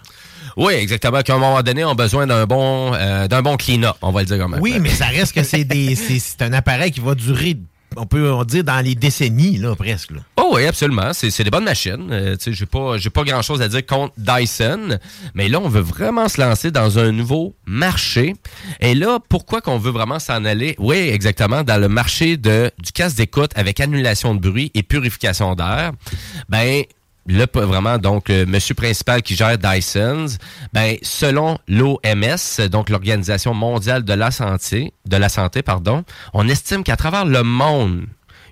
Oui, exactement. Qu'à un moment donné, on a besoin d'un bon, euh, d'un bon clean-up, on va le dire comme. Oui, mais ça reste que c'est des, c'est, un appareil qui va durer, on peut en dire, dans les décennies, là, presque. là. Oh oui, absolument. C'est c'est des bonnes machines. Euh, tu sais, j'ai pas, j'ai pas grand chose à dire contre Dyson. Mais là, on veut vraiment se lancer dans un nouveau marché. Et là, pourquoi qu'on veut vraiment s'en aller? Oui, exactement, dans le marché de, du casque d'écoute avec annulation de bruit et purification d'air. Ben, Pas vraiment, donc, le monsieur principal qui gère Dyson, ben, selon l'OMS, donc l'Organisation mondiale de la santé, de la santé, pardon, on estime qu'à travers le monde,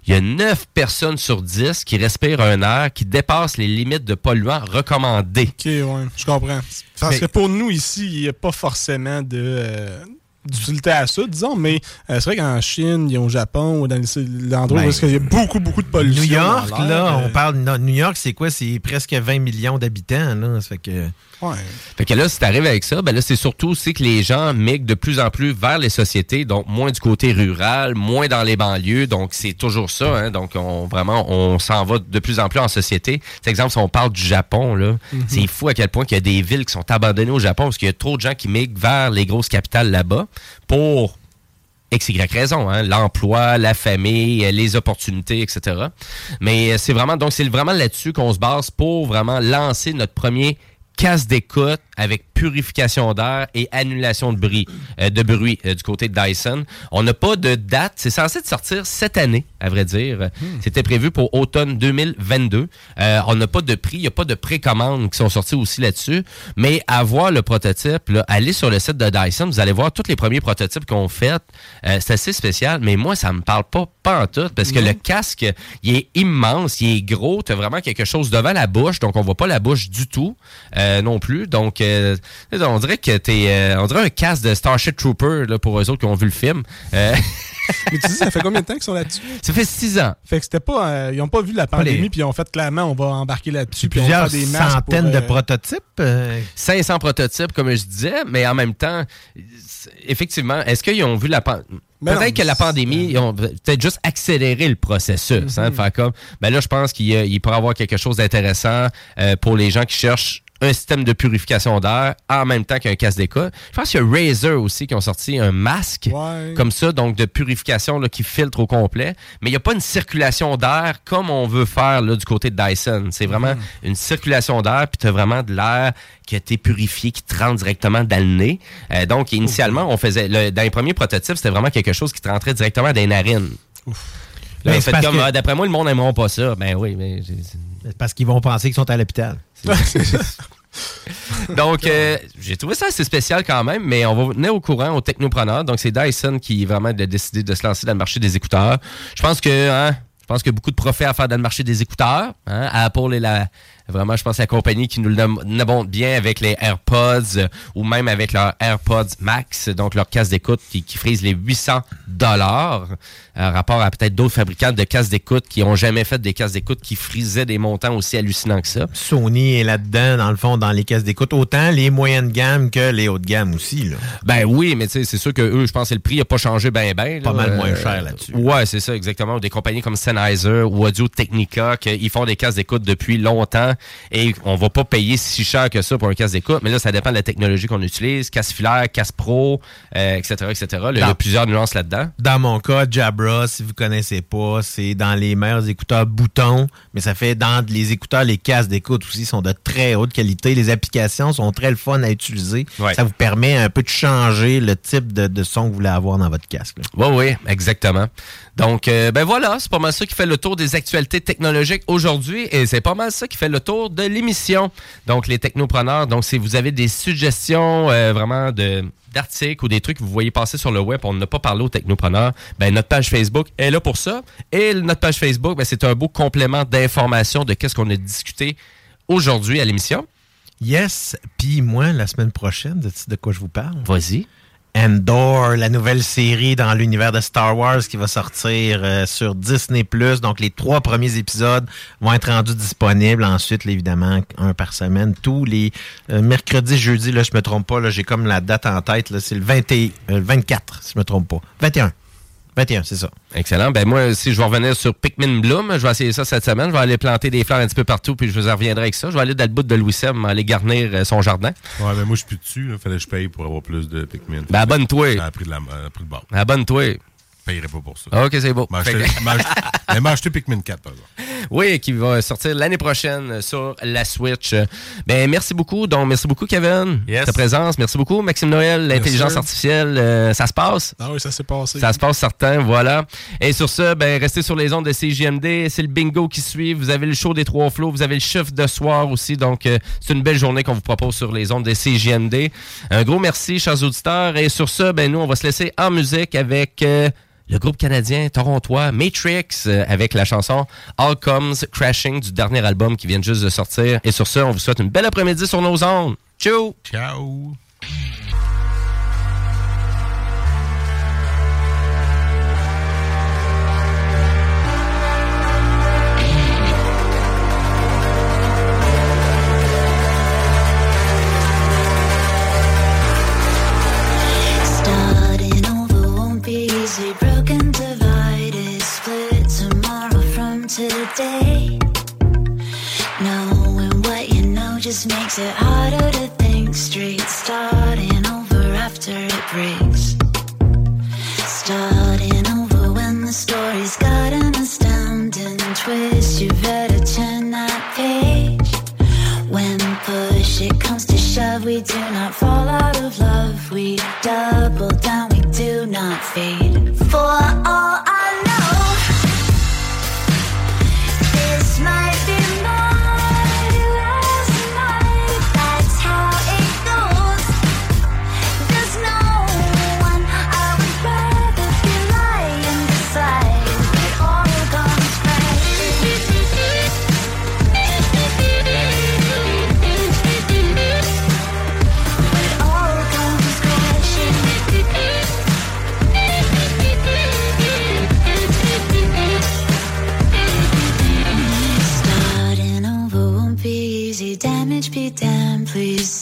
il y a 9 personnes sur 10 qui respirent un air qui dépasse les limites de polluants recommandés. Ok, ouais, je comprends. Parce Mais- que pour nous, ici, il n'y a pas forcément de. euh, d'utilité à ça, disons, mais euh, c'est vrai qu'en Chine, il y a au Japon, ou dans les- l'endroit Ben, où est-ce qu'il y a beaucoup, beaucoup de pollution. New York, là, euh, on parle. non, New York, c'est quoi? C'est presque 20 millions d'habitants, là. Ça fait que. Ouais. Fait que là, si t'arrives avec ça, ben là, c'est surtout aussi que les gens migrent de plus en plus vers les sociétés, donc moins du côté rural, moins dans les banlieues, donc c'est toujours ça, hein, donc on vraiment, on s'en va de plus en plus en société. Par exemple, si on parle du Japon, là, Mhm. c'est fou à quel point qu'il y a des villes qui sont abandonnées au Japon parce qu'il y a trop de gens qui migrent vers les grosses capitales là-bas pour X, raison, hein, l'emploi, la famille, euh, les opportunités, etc. Mais euh, c'est vraiment, donc c'est vraiment là-dessus qu'on se base pour vraiment lancer notre premier casse d'écoute avec purification d'air et annulation de bruit, euh, de bruit euh, du côté de Dyson. On n'a pas de date. C'est censé de sortir cette année, à vrai dire. C'était prévu pour automne 2022. Euh, on n'a pas de prix. Il n'y a pas de précommandes qui sont sorties aussi là-dessus. Mais à voir le prototype, là, allez sur le site de Dyson. Vous allez voir tous les premiers prototypes qu'on fait. Euh, c'est assez spécial. Mais moi, ça me parle pas, pas en tout. Parce que le casque, il est immense, il est gros. Tu as vraiment quelque chose devant la bouche. Donc, on voit pas la bouche du tout euh, non plus. Donc, euh, on dirait que t'es, euh, on dirait un casque de Starship Trooper là, pour eux autres qui ont vu le film. Euh, Mais tu dis, ça fait combien de temps qu'ils sont là-dessus? ça fait six ans. Fait que c'était pas. euh, ils ont pas vu la pandémie, puis ils ont fait clairement, on va embarquer là-dessus. puis on va Plusieurs faire des centaines pour, de prototypes. euh, 500 prototypes, comme je disais, mais en même temps, effectivement, est-ce qu'ils ont vu la pandémie? Peut-être non, que la pandémie, ils ont peut-être juste accéléré le processus. hein, Mhm. de faire comme, ben là, je pense qu'il y a- il pourrait y avoir quelque chose d'intéressant euh, pour les gens qui cherchent un système de purification d'air en même temps qu'un casque d'écoute. Je pense qu'il y a Razer aussi qui ont sorti un masque Ouais. comme ça, donc de purification là, qui filtre au complet. Mais il n'y a pas une circulation d'air comme on veut faire là, du côté de Dyson. C'est vraiment une circulation d'air, puis tu as vraiment de l'air qui a été purifié, qui te rentre directement dans le nez. Euh, donc, initialement, on faisait, le- dans les premiers prototypes, c'était vraiment quelque chose qui te rentrait directement dans les narines. Là, Ben, fait parce comme, que- ah, d'après moi, le monde n'aimeront pas ça. Ben oui, mais Parce qu'ils vont penser qu'ils sont à l'hôpital. Donc, euh, j'ai trouvé ça assez spécial quand même, mais on va vous tenir au courant au technopreneur. Donc, c'est Dyson qui vraiment a décidé de se lancer dans le marché des écouteurs. Je pense que, hein, je pense qu'il y a beaucoup de profits à faire dans le marché des écouteurs. Hein. Apple est la, vraiment, je pense, la compagnie qui nous le nom- abonde bien avec les AirPods euh, ou même avec leur AirPods Max, donc leur casque d'écoute qui, qui frise les 800 dollars, rapport à peut-être d'autres fabricants de casques d'écoute qui ont jamais fait des casques d'écoute qui frisaient des montants aussi hallucinants que ça. Sony est là-dedans, dans le fond, dans les caisses d'écoute, autant les moyennes gammes que les hautes gammes aussi. Là. Ben oui, mais tu sais, c'est sûr que eux, je pense que le prix n'a pas changé ben ben. Pas mal moins Euh, cher là-dessus. Ouais, c'est ça, exactement. Des compagnies comme Sennheiser ou Audio Technica, qui ils font des casques d'écoute depuis longtemps et on va pas payer si cher que ça pour un casque d'écoute, mais là, ça dépend de la technologie qu'on utilise. Casque filaire, casque pro, euh, etc., etc. Là, Il y a plusieurs nuances là-dedans. Dans mon cas, Jabra, si vous connaissez pas, c'est dans les meilleurs écouteurs boutons, mais ça fait dans les écouteurs, les casques d'écoute aussi sont de très haute qualité. Les applications sont très le fun à utiliser. Ouais. Ça vous permet un peu de changer le type de, de son que vous voulez avoir dans votre casque. Oui, oui, exactement. Donc, euh, ben voilà, c'est pas mal ça qui fait le tour des actualités technologiques aujourd'hui et c'est pas mal ça qui fait le tour de l'émission. Donc, les technopreneurs, donc si vous avez des suggestions euh, vraiment de d'articles ou des trucs que vous voyez passer sur le web, on n'a pas parlé aux technopreneurs, ben notre page Facebook est là pour ça. Et notre page Facebook, ben, c'est un beau complément d'informations de qu'est-ce qu'on a discuté aujourd'hui à l'émission. Yes, puis moi, la semaine prochaine, de, de quoi je vous parle? Vas-y. Endor, la nouvelle série dans l'univers de Star Wars qui va sortir euh, sur Disney+. Donc, les trois premiers épisodes vont être rendus disponibles. Ensuite, évidemment, un par semaine. Tous les euh, mercredis, jeudi, là, je me trompe pas, là, j'ai comme la date en tête. là, C'est le 20 et- euh, le 24, si je me trompe pas. 21. 21, c'est ça. Excellent. Ben moi, si je vais revenir sur Pikmin Bloom, je vais essayer ça cette semaine. Je vais aller planter des fleurs un petit peu partout, puis je vous en reviendrai avec ça. Je vais aller dans le bout de Louis Sem, aller garnir euh, son jardin. Ouais, mais moi, je suis plus dessus. Là. Fallait que je paye pour avoir plus de Pikmin. Ben, abonne-toi. Ça a pris de la, euh, pris de bord. Abonne-toi. Je payerai pas pour ça. OK, c'est beau. M'a Fait acheté- que- m'a acheté- Elle m'a acheté Pikmin 4, par exemple. Oui, qui va sortir l'année prochaine sur la Switch. Ben merci beaucoup. Donc, merci beaucoup, Kevin, Yes. ta présence. Merci beaucoup, Maxime Noël, l'intelligence artificielle. euh, ça se passe? Ah oui, ça s'est passé. Ça se passe certain, voilà. Et sur ce, ben, restez sur les ondes de CJMD. C'est le bingo qui suit. Vous avez le show des trois flots. Vous avez le chiffre de soir aussi. Donc, euh, c'est une belle journée qu'on vous propose sur les ondes de CJMD. Un gros merci, chers auditeurs. Et sur ce, ben, nous, on va se laisser en musique avec euh, le groupe canadien torontois Matrix euh, avec la chanson All Comes Crashing du dernier album qui vient juste de sortir. Et sur ce, on vous souhaite une belle après-midi sur nos ondes. Ciao! Ciao! Today. Knowing what you know just makes it harder to think straight. Starting over after it breaks. Starting over when the story's got an astounding twist. You better turn that page. When push it comes to shove, we do not fall out of love. We double down, we do not fade. For all I know,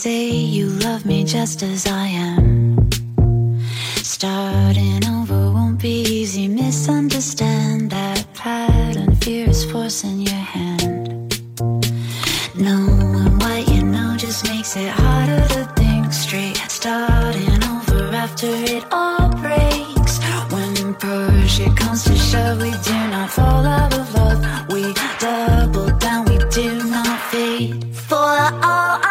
say you love me just as I am. Starting over won't be easy. Misunderstand that pattern. Fear is forcing your hand. Knowing what you know just makes it harder to think straight. Starting over after it all breaks. When push it comes to shove, we do not fall out of love. We double down, we do not fade. For all.